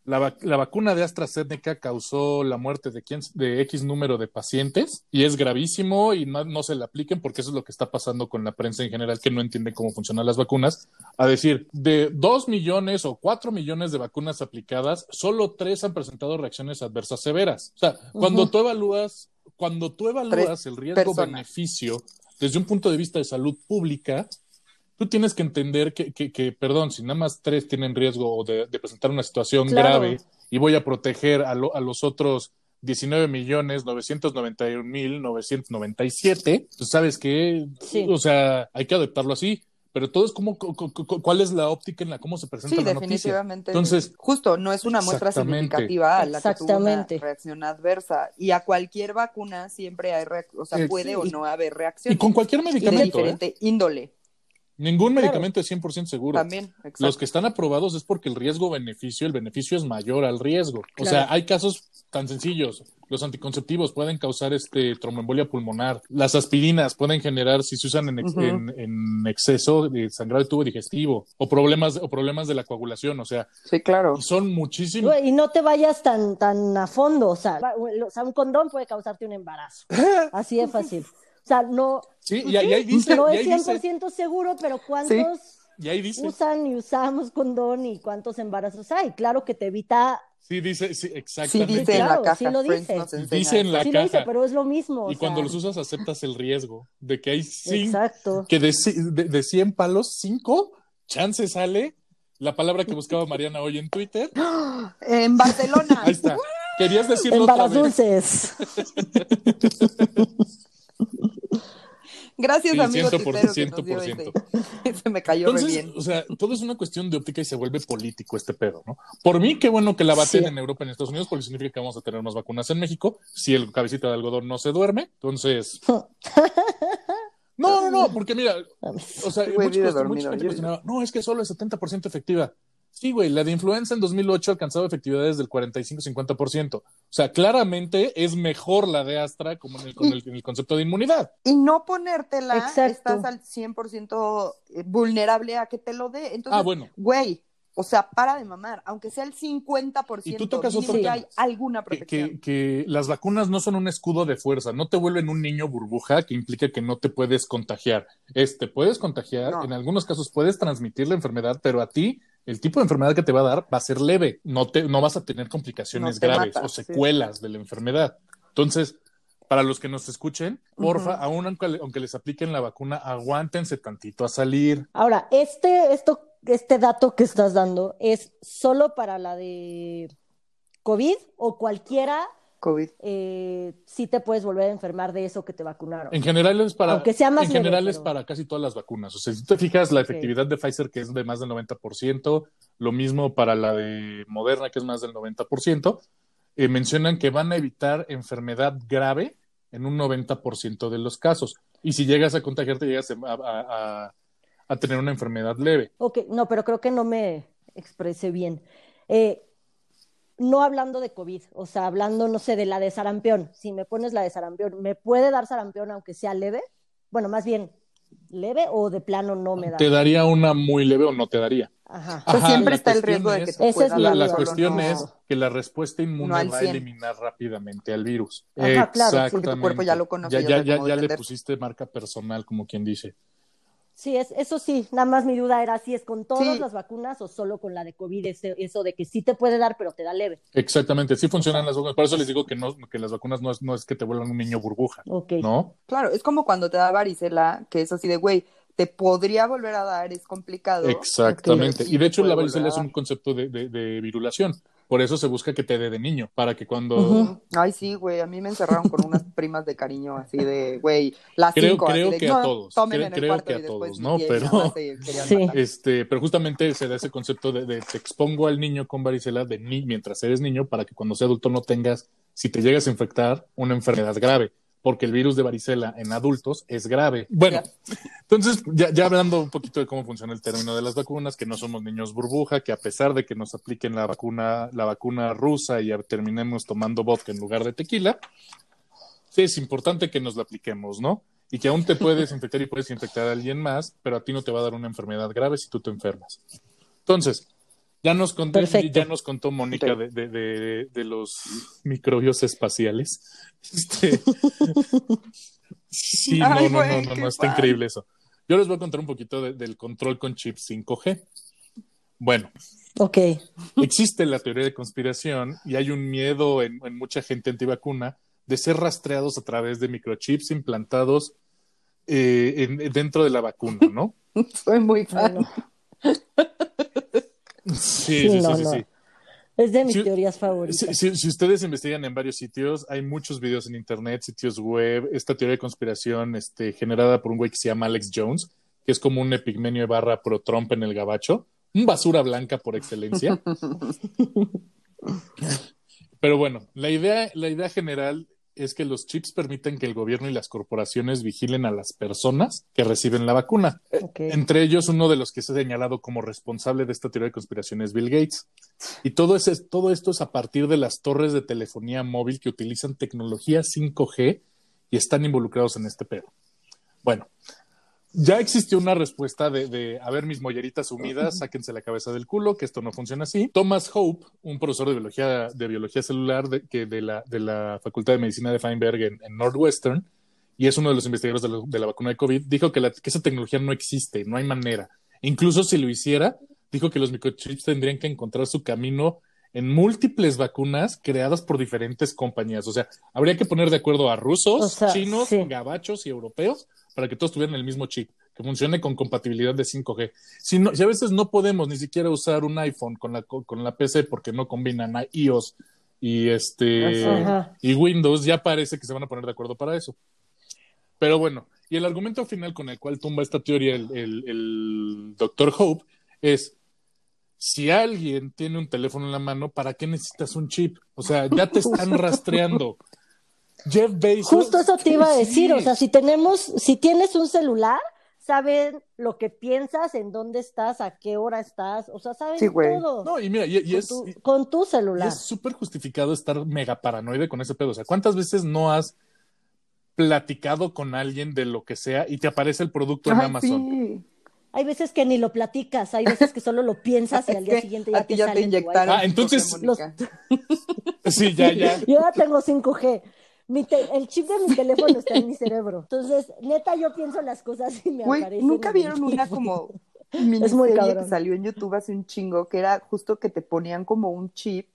la, vac- la vacuna de AstraZeneca causó la muerte de, quién- de X número de pacientes y es gravísimo y no, no se la apliquen porque eso es lo que está pasando con la prensa en general que no entiende cómo funcionan las vacunas. A decir, de 2 millones o 4 millones de vacunas aplicadas, solo 3 han presentado reacciones adversas severas. O sea, cuando tú evalúas, cuando tú evalúas el riesgo-beneficio desde un punto de vista de salud pública, tú tienes que entender que, que, que, perdón, si nada más tres tienen riesgo de, de presentar una situación Claro. grave y voy a proteger a, lo- a los otros 19 millones 991 mil 997, pues sabes que, Sí. o sea, hay que adaptarlo así, pero todo es como, cu- cu- cu- cuál es la óptica en la cómo se presenta Sí, la noticia. definitivamente. Entonces- justo, no es una muestra significativa a la que tuvo una reacción adversa. Y a cualquier vacuna siempre hay, o sea, Eh, puede o no haber Y reacción. con cualquier Y de medicamento, ¿eh? diferente índole Ningún Claro. medicamento es 100% seguro. también. Exacto. Los que están aprobados es porque el riesgo-beneficio, el beneficio es mayor al riesgo. O sea, hay casos tan sencillos. Los anticonceptivos pueden causar este tromboembolia pulmonar. Las aspirinas pueden generar, si se usan en, ex- en- en exceso, de sangrado de tubo digestivo o problemas, o problemas de la coagulación. O sea, Sí, claro. son muchísimos. Y no te vayas tan, tan a fondo, o sea, o sea, un condón puede causarte un embarazo. [LAUGHS] Así de fácil. O sea, no, Sí, y, ahí- ahí dice, no es ahí dice, 100% seguro, pero ¿cuántos y ahí dice, usan y usamos condón y cuántos embarazos hay? Claro que te evita, sí, dice, sí, Sí exactamente. dice en la caja. sí lo dice. Dice en la sí lo dice, caja. pero es lo mismo. o y cuando sea, los usas aceptas el riesgo de que hay cinco, Exacto. que de, de, de 100 palos, 5 chances sale la palabra que buscaba Mariana hoy en Twitter. [GASPS] En Barcelona. Ahí está. Querías decirlo otra vez. dulces. [LAUGHS] Gracias, Sí, amigo 100%, Titero, que nos dio 100%. ese. [LAUGHS] Se me cayó re Entonces, bien. o sea, todo es una cuestión de óptica y se vuelve político este pedo, ¿no? Por mí, qué bueno que la baten Sí. en Europa y en Estados Unidos, porque significa que vamos a tener más vacunas en México. Si el cabecita de algodón no se duerme, entonces. [LAUGHS] No, no, no, porque mira, o sea, mucha, gente cuestionaba, no, es que solo es 70% efectiva. Sí, güey, la de influenza en 2008 alcanzaba efectividades del 45-50%. O sea, claramente es mejor la de Astra como en el, con el- en el concepto de inmunidad. Y no ponértela, Exacto. estás al 100% vulnerable a que te lo dé. Entonces, Ah, bueno. güey, o sea, para de mamar, aunque sea el 50%, Y tú tocas otro que tema. hay alguna que, protección. que- que las vacunas no son un escudo de fuerza, no te vuelven un niño burbuja que implica que no te puedes contagiar. Este, puedes contagiar, No. en algunos casos puedes transmitir la enfermedad, pero a ti el tipo de enfermedad que te va a dar va a ser leve, no, te, no vas a tener complicaciones No te graves mata, o sí. secuelas de la enfermedad. Entonces, para los que nos escuchen, porfa, aún aunque, aunque les apliquen la vacuna, aguántense tantito a salir. Ahora, este, esto, este dato que estás dando es solo para la de COVID o cualquiera COVID. eh, sí te puedes volver a enfermar de eso que te vacunaron. En general es para, Aunque sea más en leve, general es pero- para casi todas las vacunas. O sea, si tú te fijas, la efectividad de Pfizer, que es de más del 90%, lo mismo para la de Moderna, que es más del 90%, eh, mencionan que van a evitar enfermedad grave en un 90% de los casos. Y si llegas a contagiarte, llegas a, a- a- a tener una enfermedad leve. Ok, no, pero creo que no me expresé bien. Eh, no hablando de COVID, o sea, hablando, no sé, de la de sarampión. Si me pones la de sarampión, ¿me puede dar sarampión aunque sea leve? Bueno, más bien, ¿leve o de plano no me da? ¿Te daría una muy leve o no te daría? Ajá. Pues Ajá, siempre la está el riesgo de que te Esa pueda es La, la cuestión no- es que la respuesta inmune no va a 100. eliminar rápidamente al virus. Ajá, claro, porque tu cuerpo ya lo conoce, Ya, ya ya, ya, le pusiste marca personal, como quien dice. Sí, es, eso sí, nada más mi duda era si es con todas Sí. las vacunas o solo con la de COVID, ese- eso de que sí te puede dar, pero te da leve. Exactamente, sí funcionan las vacunas. Por eso les digo que, no, que las vacunas no es, no es que te vuelvan un niño burbuja, Ok. ¿no? Claro, es como cuando te da varicela, que es así de, güey, te podría volver a dar, es complicado. Exactamente. Ok. Y de hecho la varicela es un concepto de, de- de virulación. Por eso se busca que te dé de niño, para que cuando... Ay, sí, güey, a mí me encerraron con unas [LAUGHS] primas de cariño así de, güey, las Creo- cinco, así creo de, que a no, todos, creo- en el creo cuarto que a todos, ¿no? Pero- Sí. Este, pero justamente se da ese concepto de, de te expongo al niño con varicela de ni, mientras eres niño para que cuando sea adulto no tengas, si te llegas a infectar, una enfermedad grave, porque el virus de varicela en adultos es grave. Bueno, entonces ya, ya hablando un poquito de cómo funciona el término de las vacunas, que no somos niños burbuja, que a pesar de que nos apliquen la vacuna, la vacuna rusa y terminemos tomando vodka en lugar de tequila, sí es importante que nos la apliquemos, ¿no? Y que aún te puedes [LAUGHS] infectar y puedes infectar a alguien más, pero a ti no te va a dar una enfermedad grave si tú te enfermas. Entonces, ya nos contó, Perfecto. ya nos contó Mónica de, de- de- de los microbios espaciales. [LAUGHS] Este, sí, Ay, no, no, no, no, no, está padre. increíble eso. Yo les voy a contar un poquito de- del control con chip 5G. Bueno, Ok. existe la teoría de conspiración y hay un miedo en, en mucha gente antivacuna de ser rastreados a través de microchips implantados eh, en- dentro de la vacuna, ¿no? [LAUGHS] Soy muy fan. [LAUGHS] Sí, Sí, sí, sí, no, sí, no. sí. es de mis Sí, teorías favoritas. Si, si- si ustedes investigan en varios sitios, hay muchos videos en internet, sitios web, esta teoría de conspiración este, generada por un güey que se llama Alex Jones, que es como un epigmenio de barra pro Trump en el gabacho, un basura blanca por excelencia. [LAUGHS] Pero bueno, la idea, la idea general es que los chips permiten que el gobierno y las corporaciones vigilen a las personas que reciben la vacuna. Entre ellos, uno de los que se ha señalado como responsable de esta teoría de conspiración es Bill Gates. Y todo, ese, todo esto es a partir de las torres de telefonía móvil que utilizan tecnología 5G y están involucrados en este pedo. Bueno, ya existió una respuesta de, de, a ver, mis molleritas humidas, sáquense la cabeza del culo, que esto no funciona así. Thomas Hope, un profesor de biología, de biología celular de, que de, la, de la Facultad de Medicina de Feinberg en, en Northwestern, y es uno de los investigadores de la, de la vacuna de COVID, dijo que, la, que esa tecnología no existe, no hay manera. Incluso si lo hiciera, dijo que los microchips tendrían que encontrar su camino en múltiples vacunas creadas por diferentes compañías. O sea, habría que poner de acuerdo a rusos, O sea, chinos, sí. gabachos y europeos para que todos tuvieran el mismo chip, que funcione con compatibilidad de 5G. Si, no, si a veces no podemos ni siquiera usar un iPhone con la, con la PC porque no combinan a iOS y este Ajá. y Windows ya parece que se van a poner de acuerdo para eso. Pero bueno, y el argumento final con el cual tumba esta teoría el, el, el Dr. Hope es si alguien tiene un teléfono en la mano, ¿para qué necesitas un chip? O sea, ya te están [LAUGHS] rastreando. Jeff Bezos. Justo eso te iba a decir, Sí. o sea, si tenemos, si tienes un celular, saben lo que piensas, en dónde estás, a qué hora estás, o sea, saben Sí, todo No, y mira, y, y con, es, tu, con tu y celular. es súper justificado estar mega paranoide con ese pedo. O sea, ¿cuántas veces no has platicado con alguien de lo que sea y te aparece el producto en Ay, Amazon? sí. Hay veces que ni lo platicas, hay veces que solo lo piensas y [LAUGHS] al Es día siguiente ya te ya sale inyectaron. Ah, entonces-. [LAUGHS] Sí, ya, ya. [LAUGHS] Yo ya tengo 5G. Mi te- el chip de mi teléfono está en mi [LAUGHS] cerebro. Entonces, neta, yo pienso las cosas y me Güey, aparecen. ¿nunca vieron una como [LAUGHS] miniserie que salió en YouTube hace un chingo, que era justo que te ponían como un chip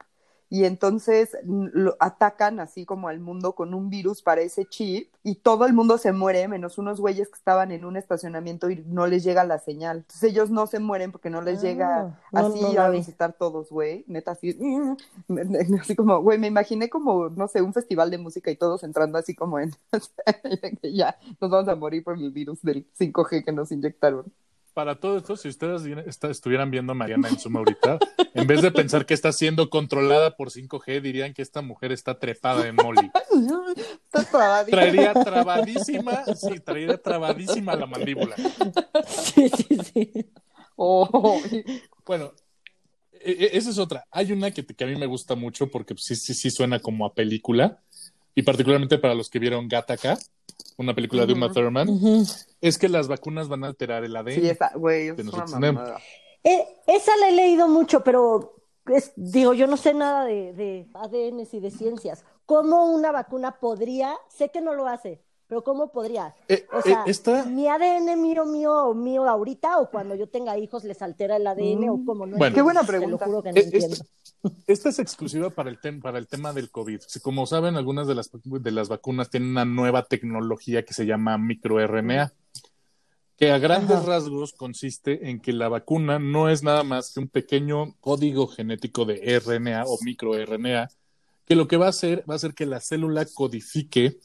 y entonces lo atacan así como al mundo con un virus para ese chip y todo el mundo se muere, menos unos güeyes que estaban en un estacionamiento y no les llega la señal. Entonces ellos no se mueren porque no les Ah, llega no, así no a visitar todos, güey. Neta, así, [LAUGHS] así como, güey, me imaginé como, no sé, un festival de música y todos entrando así como en, [LAUGHS] ya, nos vamos a morir por el virus del 5G que nos inyectaron. Para todo esto, si ustedes está- estuvieran viendo a Mariana en Zoom ahorita, [LAUGHS] en vez de pensar que está siendo controlada por 5G, dirían que esta mujer está trepada en Molly. [LAUGHS] Estás trabadita. Traería trabadísima, sí, traería trabadísima la mandíbula. Sí, sí, sí. Oh, Bueno, e- e- esa es otra. Hay una que, que a mí me gusta mucho porque sí, sí, sí suena como a película, y particularmente para los que vieron Gattaca, una película de Uma. Thurman, es que las vacunas van a alterar el ADN. sí, esa, güey, es una. Eh, esa la he leído mucho, pero es- digo, yo no sé nada de, de ADNs y de ciencias. ¿Cómo una vacuna podría? Sé que no lo hace, pero ¿cómo podría? Eh, O eh, sea, esta- mi ADN mío, mío, mío ahorita, o cuando yo tenga hijos les altera el ADN, o Mm. cómo no. Bueno. Qué buena pregunta. Te lo juro que no Eh, entiendo. esta, esta es exclusiva para el, tem- para el tema del COVID. Si, como saben, algunas de las, de las vacunas tienen una nueva tecnología que se llama microRNA, que a grandes Ajá. rasgos consiste en que la vacuna no es nada más que un pequeño código genético de RNA o microRNA, que lo que va a hacer va a hacer que la célula codifique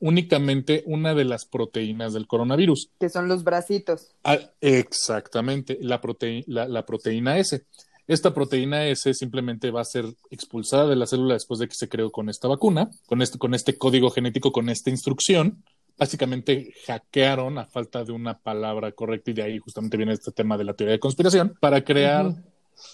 únicamente una de las proteínas del coronavirus. Que son los bracitos. Ah, exactamente, la, prote- la, la proteína S. Esta proteína S simplemente va a ser expulsada de la célula después de que se creó con esta vacuna, con este, con este código genético, con esta instrucción. Básicamente hackearon a falta de una palabra correcta y de ahí justamente viene este tema de la teoría de conspiración para crear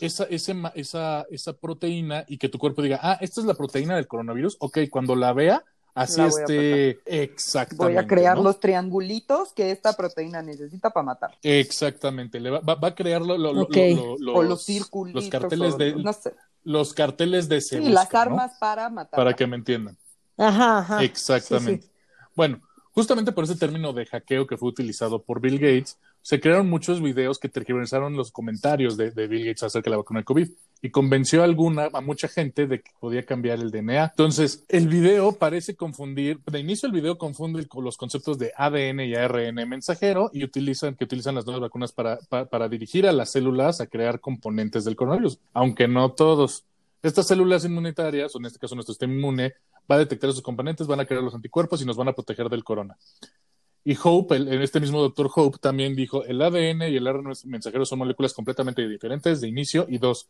esa, ese esa, esa proteína y que tu cuerpo diga, ah, esta es la proteína del coronavirus. Ok, cuando la vea, así este. Exactamente. Voy a crear ¿no? los triangulitos que esta proteína necesita para matar. Exactamente, le va, va- va a crear lo- lo- lo- Ok. lo- lo- o los, los circulitos. los carteles o- de No sé. los carteles de Sí, busca, las ¿no? armas para matar. para que me entiendan. Ajá, ajá. Exactamente. Sí, Bueno, justamente por ese término de hackeo que fue utilizado por Bill Gates, se crearon muchos videos que tergiversaron los comentarios de, Bill Gates acerca de la vacuna de COVID y convenció a alguna, a mucha gente de que podía cambiar el DNA. Entonces, el video parece confundir, de inicio el video confunde los conceptos de ADN y ARN mensajero y utilizan, que utilizan las nuevas vacunas para, pa- para dirigir a las células a crear componentes del coronavirus, aunque no todos. Estas células inmunitarias, o en este caso nuestro sistema inmune, va a detectar esos componentes, van a crear los anticuerpos y nos van a proteger del corona. Y Hope, el, en este mismo doctor Hope, también dijo, el ADN y el RNA mensajero son moléculas completamente diferentes de inicio y dos,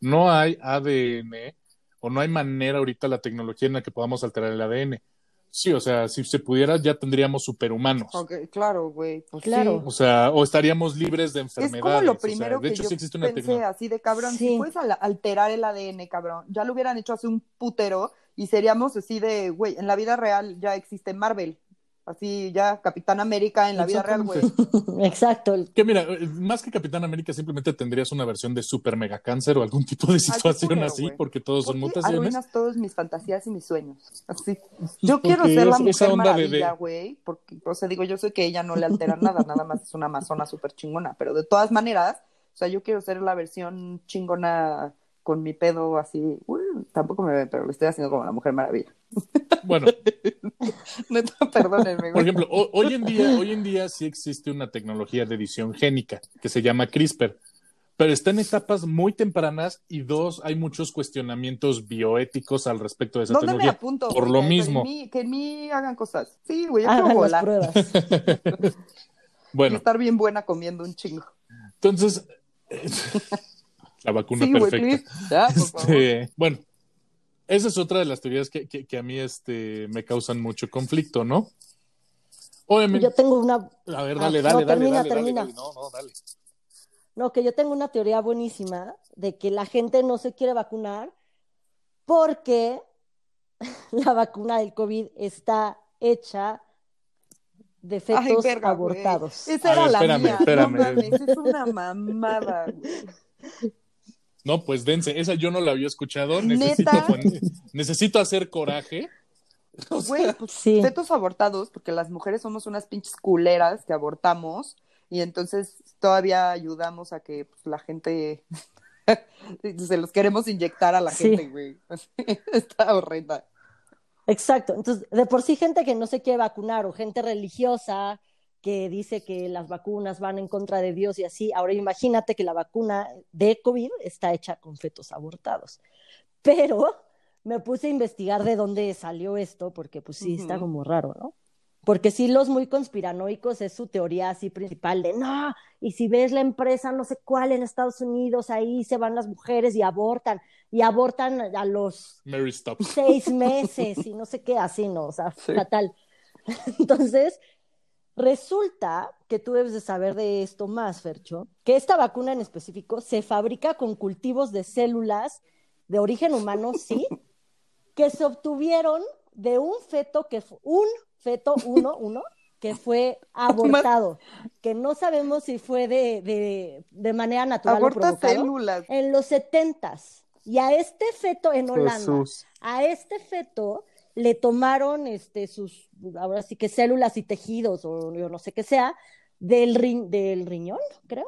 no hay ADN o no hay manera ahorita la tecnología en la que podamos alterar el ADN. Sí, o sea, si se pudiera ya tendríamos superhumanos. Claro, güey. Pues Claro. sí. O sea, o estaríamos libres de Es enfermedades. como lo O sea, primero de que hecho, yo sí existe una pensé tecnología. así de cabrón. Sí. Si puedes al- alterar el ADN, cabrón, ya lo hubieran hecho hace un putero y seríamos así de, güey, en la vida real ya existe Marvel. Así ya Capitán América en la vida real, güey. [LAUGHS] Exacto. Que mira, eh, más que Capitán América, simplemente tendrías una versión de super mega cáncer o algún tipo de situación culero, así, güey. porque todos son ¿Por qué mutaciones. arruinas todas mis fantasías y mis sueños? Así. Yo porque quiero ser la esa mujer onda de- de- maravilla, güey, porque, o sea, digo, yo sé que ella no le altera nada, nada más es una amazona súper chingona, pero de todas maneras, o sea, yo quiero ser la versión chingona con mi pedo así, uy, tampoco me ve, pero lo estoy haciendo como la mujer maravilla. Bueno, [LAUGHS] Neta, perdónenme, por ejemplo, ho- hoy en día, hoy en día sí existe una tecnología de edición génica que se llama CRISPR. pero está en etapas muy tempranas y dos, hay muchos cuestionamientos bioéticos al respecto de esa ¿Dónde me tecnología. apunto? Por lo Que en mismo. mí- Que en mí hagan cosas. Sí, güey, yo quiero las volar. pruebas. [LAUGHS] Y Bueno, estar bien buena comiendo un chingo. entonces, la vacuna Sí, perfecta. please. Ya, por [LAUGHS] favor. Este, bueno, esa es otra de las teorías que, que- que a mí este, me causan mucho conflicto, ¿no? Obviamente. Yo tengo una, A ver, Ah, dale, no, dale, dale, termina, dale, dale, termina. dale. No, no, dale. no, que yo tengo una teoría buenísima de que la gente no se quiere vacunar porque [LAUGHS] la vacuna del COVID está hecha de fetos Ay, verga, abortados. Esa A era ver, la espérame, mía. espérame. No mames, es una mamada. [LAUGHS] No, pues dense, esa yo no la había escuchado. ¿Neta? Necesito, hacer coraje. O sea, Güey, pues Sí. fetos abortados, porque las mujeres somos unas pinches culeras que abortamos y entonces todavía ayudamos a que pues, la gente [LAUGHS] se los queremos inyectar a la Sí. gente, güey. [LAUGHS] Está horrenda. Exacto. Entonces, de por sí gente que no se quiere vacunar o gente religiosa que dice que las vacunas van en contra de Dios y así, ahora imagínate que la vacuna de COVID está hecha con fetos abortados. Pero me puse a investigar de dónde salió esto, porque pues sí, está Ujú. como raro, ¿no? Porque sí, los muy conspiranoicos es su teoría así principal de no, y si ves la empresa no sé cuál en Estados Unidos, ahí se van las mujeres y abortan, y abortan a los Mary seis meses y no sé qué, así, ¿no? O sea, Sí. fatal. [LAUGHS] Entonces, resulta que tú debes de saber de esto más, Fercho, que esta vacuna en específico se fabrica con cultivos de células de origen humano, sí, [LAUGHS] que se obtuvieron de un feto que un feto uno, [LAUGHS] uno, que fue [LAUGHS] abortado, que no sabemos si fue de, de, de manera natural o Aborta provocado células. en los setentas. Y a este feto en Holanda, Jesús. a este feto le tomaron este sus, ahora sí que células y tejidos, o yo no sé qué sea, del, ri- del riñón, creo.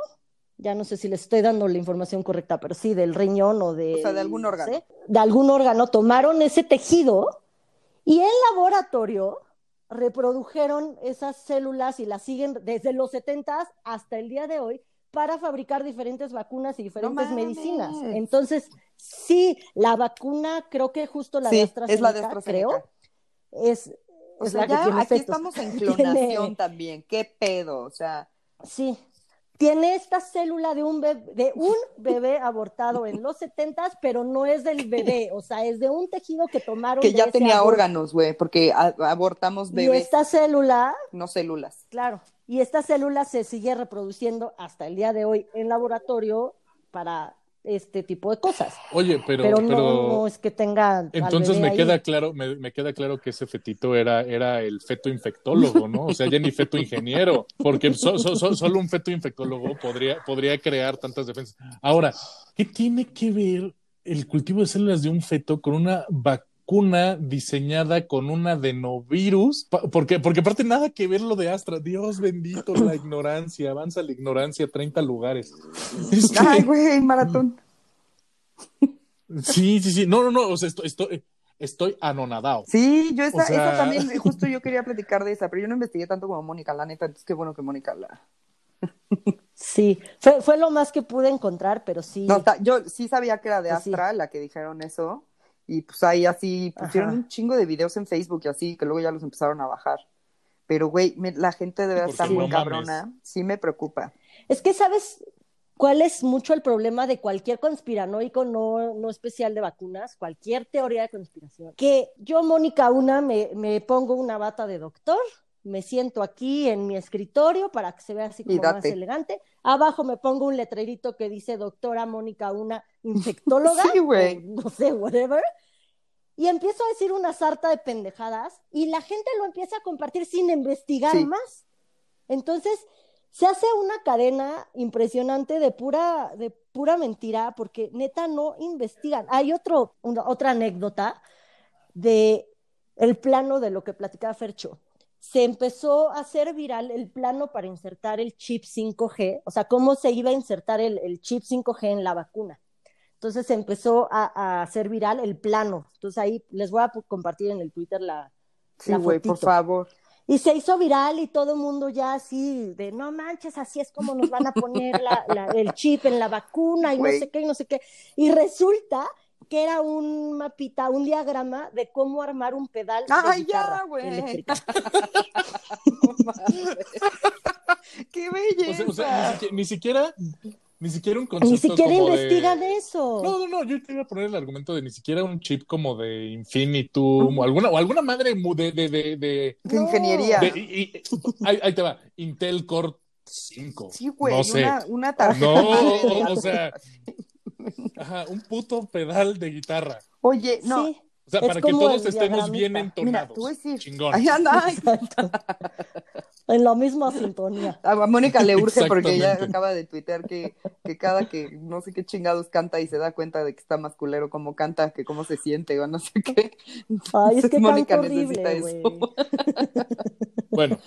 Ya no sé si le estoy dando la información correcta, pero sí, del riñón o de... O sea, de algún órgano. de algún órgano, tomaron ese tejido y en laboratorio reprodujeron esas células y las siguen desde los 70 hasta el día de hoy para fabricar diferentes vacunas y diferentes medicinas. Entonces, sí, la vacuna, creo que justo la Sí, de es la de AstraZeneca, AstraZeneca. creo, es, O sea, ya aquí estamos en [LAUGHS] Tiene- clonación también. ¿Qué pedo? O sea, Sí, tiene esta célula de un bebé, de un bebé abortado en los setentas, pero no es del bebé, o sea, es de un tejido que tomaron que de ya ese tenía aborto. órganos, güey, porque abortamos Y bebés, esta célula, no células. claro, y esta célula se sigue reproduciendo hasta el día de hoy en laboratorio para este tipo de cosas. Oye, pero, Pero, pero, no, es que tenga. entonces me ahí. queda claro, me, me queda claro que ese fetito era, era el feto infectólogo, ¿no? O sea, ya ni feto ingeniero, porque so- so- so- solo un feto infectólogo podría, podría crear tantas defensas. Ahora, ¿qué tiene que ver el cultivo de células de un feto con una vacuna diseñada con un adenovirus? Porque, porque aparte nada que ver lo de Astra. Dios bendito, la [CLEARS THROAT] ignorancia, avanza la ignorancia a 30 lugares. Es que- Ay, güey, maratón. Sí, sí, sí. No, no, no. O sea, estoy, estoy, estoy anonadado. Sí, yo esa, O sea- esa también, justo yo [LAUGHS] quería platicar de esa, pero yo no investigué tanto como Mónica, la neta, entonces qué bueno que Mónica la... [LAUGHS] Sí, fue, fue lo más que pude encontrar, pero sí. No, ta- yo sí sabía que era de Pues sí. Astra la que dijeron eso, y pues ahí así pusieron Ajá. un chingo de videos en Facebook y así, que luego ya los empezaron a bajar. Pero, güey, me- la gente debe estar no muy mames. cabrona, sí me preocupa. Es que, ¿sabes cuál es mucho el problema de cualquier conspiranoico, no, no especial de vacunas, cualquier teoría de conspiración? Que yo, Mónica, una, me, me pongo una bata de doctor, me siento aquí en mi escritorio para que se vea así como más elegante. Abajo me pongo un letrerito que dice doctora Mónica, una infectóloga. [LAUGHS] Sí, güey. No sé, whatever. Y empiezo a decir una sarta de pendejadas y la gente lo empieza a compartir sin investigar Sí. más. Entonces, se hace una cadena impresionante de pura, de pura mentira, porque neta no investigan. Hay otro, una- otra anécdota de el plano de lo que platicaba Fercho. Se empezó a hacer viral el plano para insertar el chip 5G, o sea, cómo se iba a insertar el, el chip 5G en la vacuna. Entonces se empezó a, a hacer viral el plano. Entonces ahí les voy a compartir en el Twitter la, Sí, güey, por favor. Y se hizo viral y todo el mundo ya así, de no manches, así es como nos van a poner la, la- el chip en la vacuna y no sé qué y no sé qué. Y resulta que era un mapita, un diagrama de cómo armar un pedal de Ay, guitarra ya, güey. [LAUGHS] ¡Qué O belleza! sea, o sea, ni, siquiera, ni siquiera, ni siquiera un concepto Ni siquiera como de- investigan eso. No, no, no, yo te iba a poner el argumento de ni siquiera un chip como de Infinitum o alguna, o alguna madre de, de, de, de, De No. ingeniería. de- y- y- ahí, ahí te va, Intel Core 5. sí, güey, no sé. una, una tarjeta. No, de o, sea, [LAUGHS] ajá, un puto pedal de guitarra. Oye, no. Sí, O sea, Es para que todos estemos bien. Mira, entonados. te voy a decir. Chingón. Ay, anda, [LAUGHS] exacto. en la misma sintonía. A Mónica le urge porque ella acaba de tuitear que, que cada que no sé qué chingados canta y se da cuenta de que está más culero como canta, que cómo se siente o no sé qué. Ay, es que [LAUGHS] Mónica horrible, necesita güey. eso. Bueno,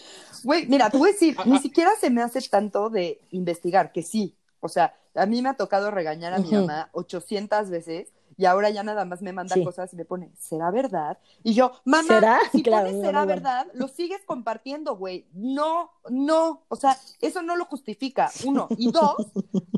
Güey, mira, a decir, Ah, ni ah. siquiera se me hace tanto de investigar, que sí. O sea, a mí me ha tocado regañar a mi mamá 800 veces y ahora ya nada más me manda Sí. cosas y me pone, ¿será verdad? Y yo, mamá, ¿Será? [LAUGHS] si Claro, pones será verdad, lo sigues compartiendo, güey. No, no, o sea, eso no lo justifica, uno. Y dos,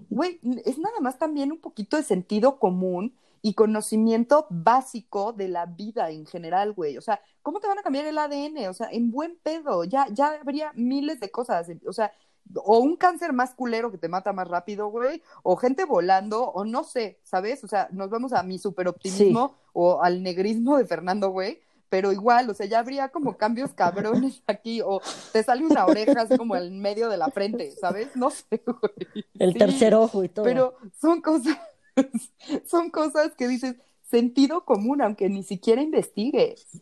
güey, es nada más también un poquito de sentido común y conocimiento básico de la vida en general, güey. O sea, ¿cómo te van a cambiar el ADN? O sea, en buen pedo, ya, ya habría miles de cosas. O sea, o un cáncer más culero que te mata más rápido, güey, o gente volando, o no sé, ¿sabes? O sea, nos vamos a mi superoptimismo o al negrismo de Fernando, güey. Pero igual, o sea, ya habría como cambios cabrones [LAUGHS] aquí, o te sale una oreja así como en medio de la frente, ¿sabes? No sé, güey. El Sí. tercer ojo y todo. Pero son cosas, [LAUGHS] son cosas que dices sentido común, aunque ni siquiera investigues.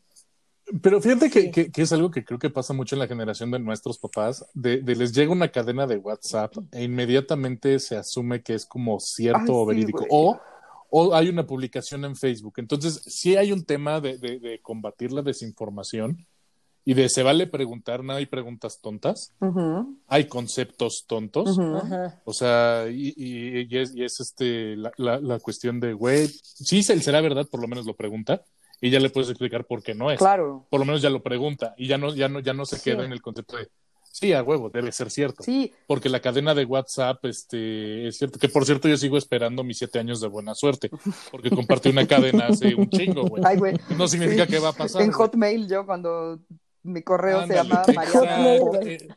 Pero fíjate que, Sí. que- que es algo que creo que pasa mucho en la generación de nuestros papás, de, de les llega una cadena de WhatsApp e inmediatamente se asume que es como cierto Ay, o verídico. O, o hay una publicación en Facebook. Entonces, sí hay un tema de, de- de combatir la desinformación y de se vale preguntar, no hay preguntas tontas, hay conceptos tontos. O sea, y, y- y es, y es este la, la- la cuestión de, güey, sí se- será verdad, por lo menos lo pregunta, y ya le puedes explicar por qué no es. Claro, Por lo menos ya lo pregunta, y ya no, ya no, ya no se Sí. queda en el concepto de, sí, a huevo, debe ser cierto. sí, Porque la cadena de WhatsApp, este, es cierto, que por cierto yo sigo esperando mis siete años de buena suerte, porque compartí una cadena hace un chingo, güey. ay, güey. No significa Sí. que va a pasar. En. Hotmail yo cuando mi correo se llamaba Mariana. eh,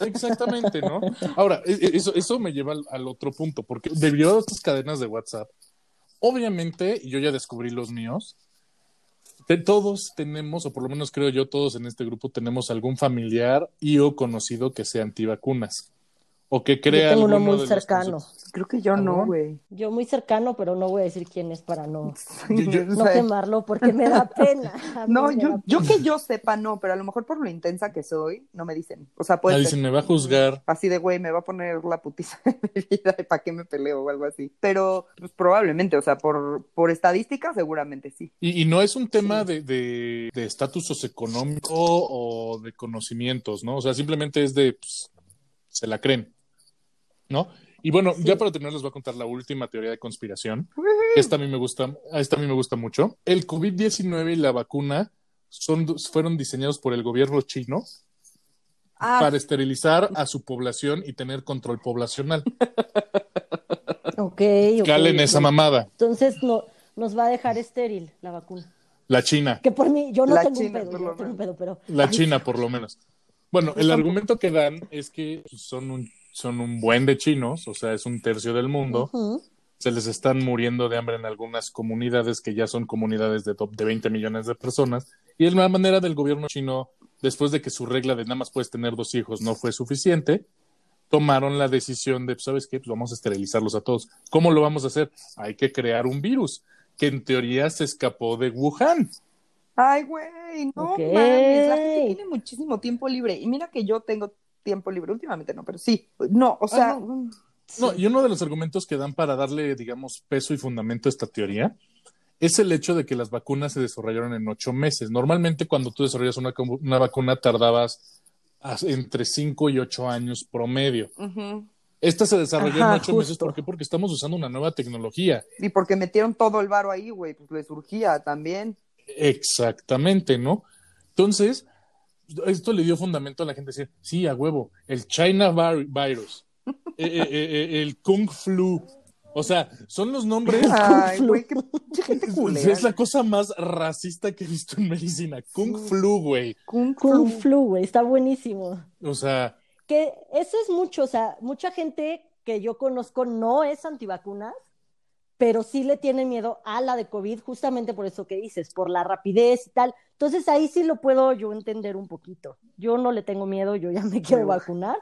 Exactamente, ¿no? Ahora, e- e- eso, eso me lleva al, al otro punto, porque debido a estas cadenas de WhatsApp, obviamente, yo ya descubrí los míos, todos tenemos, o por lo menos creo yo, todos en este grupo tenemos algún familiar y o conocido que sea antivacunas. O que crea tengo uno muy los cercano. Creo que yo no, güey. Yo muy cercano, pero no voy a decir quién es para no, [LAUGHS] Yo- yo- no quemarlo porque me da pena. [LAUGHS] No, yo, da yo que yo sepa, no, pero a lo mejor por lo intensa que soy, no me dicen. O sea, puede Ah, ser. dicen, me va a juzgar. Así de, güey, me va a poner la putiza de mi vida, ¿para qué me peleo o algo así? Pero, pues probablemente, o sea, por, por estadística, seguramente sí. Y, y no es un tema de de de estatus socioeconómico o de conocimientos, ¿no? O sea, simplemente es de, pues, se la creen, ¿no? Y bueno, ya para terminar les voy a contar la última teoría de conspiración. Esta a mí me gusta, esta a mí me gusta mucho. El COVID-19 y la vacuna son, fueron diseñados por el gobierno chino Ah, para esterilizar a su población y tener control poblacional. [LAUGHS] Ok, Calen esa mamada, Entonces no, nos va a dejar estéril la vacuna. la China. Que por mí, yo no tengo China, un pedo, por yo lo no tengo un menos. pedo, pero La [LAUGHS] China, por lo menos. Bueno, el argumento que dan es que son un, son un buen de chinos, o sea, es un tercio del mundo. Se les están muriendo de hambre en algunas comunidades que ya son comunidades de, top de 20 millones de personas. Y es la manera del gobierno chino, después de que su regla de nada más puedes tener dos hijos no fue suficiente, tomaron la decisión de, ¿sabes qué? Pues vamos a esterilizarlos a todos. ¿Cómo lo vamos a hacer? Hay que crear un virus que en teoría se escapó de Wuhan. Ay, güey, no Ok. mames, la gente tiene muchísimo tiempo libre. Y mira que yo tengo tiempo libre, últimamente no, pero sí. No, o sea, Ah, No, sí. y uno de los argumentos que dan para darle, digamos, peso y fundamento a esta teoría es el hecho de que las vacunas se desarrollaron en ocho meses. Normalmente cuando tú desarrollas una, una vacuna tardabas entre cinco y ocho años promedio. Esta se desarrolló Ajá, en ocho meses. ¿Por qué? Porque estamos usando una nueva tecnología. Y porque metieron todo el varo ahí, güey, pues le surgía también. Exactamente, ¿no? Entonces, esto le dio fundamento a la gente decir, sí, a huevo, el China vi- virus, eh, eh, eh, el Kung Flu. O sea, son los nombres. Ay, güey, qué pinche gente culera. Es la cosa más racista que he visto en medicina. Kung Flu, güey. Kung. Flu, güey, está buenísimo. O sea, Que eso es mucho, o sea, mucha gente que yo conozco no es antivacunas, pero sí le tiene miedo a la de COVID, justamente por eso que dices, por la rapidez y tal. Entonces ahí sí lo puedo yo entender un poquito. Yo no le tengo miedo, yo ya me quiero vacunar,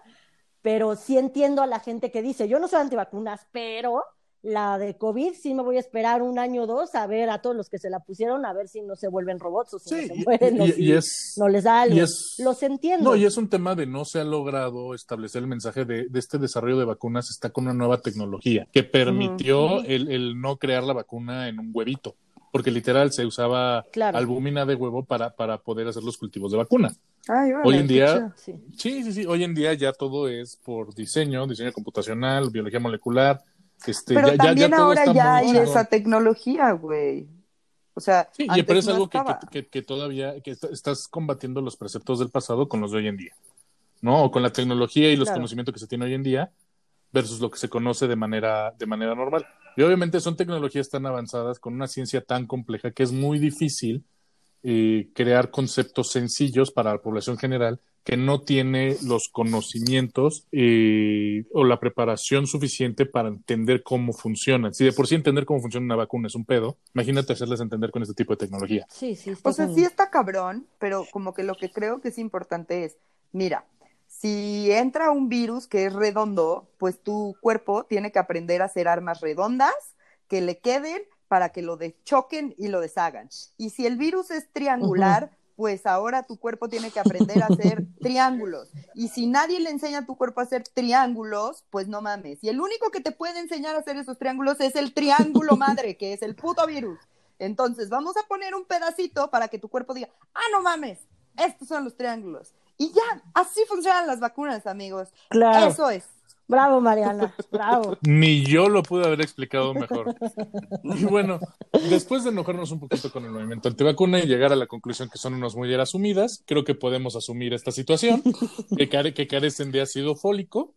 pero sí entiendo a la gente que dice, yo no soy antivacunas, pero la de COVID sí me voy a esperar un año o dos a ver a todos los que se la pusieron, a ver si no se vuelven robots o si sí, no se mueren o y- si y es. no les da algo. y es- Los entiendo. No, y es un tema de no se ha logrado establecer el mensaje de, de este desarrollo de vacunas está con una nueva tecnología que permitió el, el no crear la vacuna en un huevito, porque literal se usaba Claro. albúmina de huevo para, para poder hacer los cultivos de vacuna. Ay, Hoy en día-. Sí. Sí, sí, sí, hoy en día ya todo es por diseño, diseño computacional, biología molecular. Este, Pero ya, ya- ya también todo ahora ya muy hay esa tecnología, güey. O sea, Sí, antes pero es no algo que, que, todavía que est- estás combatiendo los preceptos del pasado con los de hoy en día, ¿no? O con la tecnología y los Claro. conocimientos que se tiene hoy en día versus lo que se conoce de manera, de manera normal. Y obviamente son tecnologías tan avanzadas con una ciencia tan compleja que es muy difícil eh, crear conceptos sencillos para la población general que no tiene los conocimientos eh, o la preparación suficiente para entender cómo funcionan. Si de por sí entender cómo funciona una vacuna es un pedo, imagínate hacerles entender con este tipo de tecnología. Sí, sí. está O sea, con- sí está cabrón, pero como que lo que creo que es importante es, mira, si entra un virus que es redondo, pues tu cuerpo tiene que aprender a hacer armas redondas que le queden para que lo deschoquen y lo deshagan. Y si el virus es triangular, pues ahora tu cuerpo tiene que aprender a hacer [LAUGHS] triángulos. Y si nadie le enseña a tu cuerpo a hacer triángulos, pues no mames. Y el único que te puede enseñar a hacer esos triángulos es el triángulo madre, que es el puto virus. Entonces, vamos a poner un pedacito para que tu cuerpo diga, ah, no mames, estos son los triángulos. Y ya, así funcionan las vacunas, amigos. Claro. Eso es. Bravo, Mariana. Bravo. Ni yo lo pude haber explicado mejor. Y bueno, después de enojarnos un poquito con el movimiento antivacuna y llegar a la conclusión que son unas mulleras asumidas, creo que podemos asumir esta situación, que carecen de ácido fólico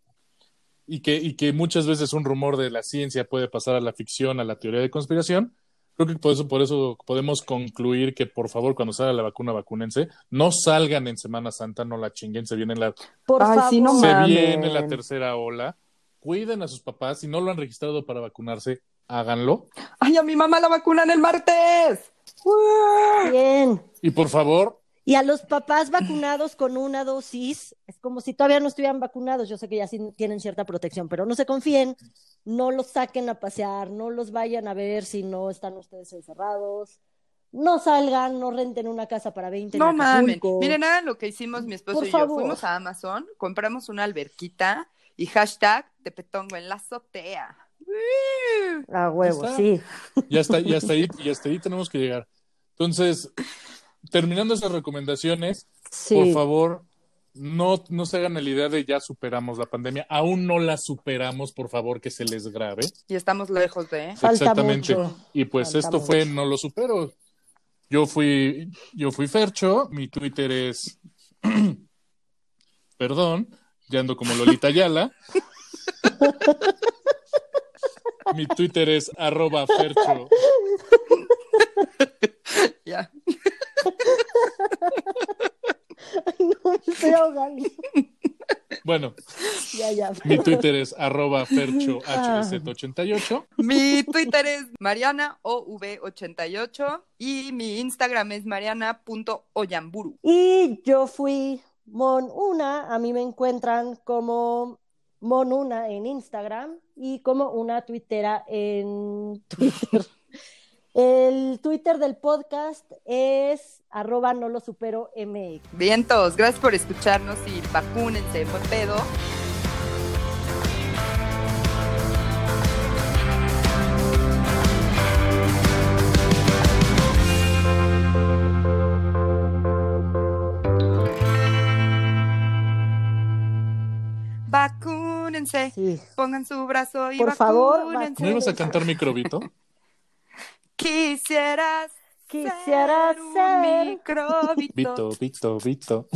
y que, y que muchas veces un rumor de la ciencia puede pasar a la ficción, a la teoría de conspiración. Creo que por eso, por eso podemos concluir que, por favor, cuando salga la vacuna, vacúnense. No salgan en Semana Santa, no la chinguen, se viene la, Por Ay, favor. sí, no se viene la tercera ola. Cuiden a sus papás. Si no lo han registrado para vacunarse, háganlo. Ay, a mi mamá la vacunan el martes. ¡Uah! Bien. Y por favor, Y a los papás vacunados con una dosis, es como si todavía no estuvieran vacunados. Yo sé que ya sí tienen cierta protección, pero no se confíen, no los saquen a pasear, no los vayan a ver si no están ustedes encerrados. No salgan, no renten una casa para 20 en No mames. Miren, hagan lo que hicimos mi esposo Por y yo. favor. Fuimos a Amazon, compramos una alberquita y hashtag te petongo en la azotea. A huevo, Está. sí. ya está, ya está ahí, y hasta ahí tenemos que llegar. Entonces, terminando esas recomendaciones, Sí. por favor, no, no se hagan la idea de ya superamos la pandemia. Aún no la superamos, por favor, que se les grabe. Y estamos lejos de. Falta Exactamente. mucho. Y pues Falta esto fue No lo supero. Yo fui, yo fui Fercho, mi Twitter es [CLEARS THROAT] perdón, ya ando como Lolita Ayala. [LAUGHS] mi Twitter es arroba Fercho. Ya. Ay, no, me estoy ahogando. Bueno, Ya, ya. mi Twitter es arroba Fercho Ah. HZ88. Mi Twitter es marianaov88 y mi Instagram es mariana.oyamburu. Y yo fui Mon Una, a mí me encuentran como Mon Una en Instagram y como una tuitera en Twitter. El Twitter del podcast es arroba no lo supero MX. Vientos, gracias por escucharnos y vacúnense, buen pedo. Vacúnense, Sí. pongan su brazo y Por favor, vacúnense. ¿No ibas a cantar microbito? [LAUGHS] Quisieras Quisiera un ser. microbito. Vito, Vito, Vito.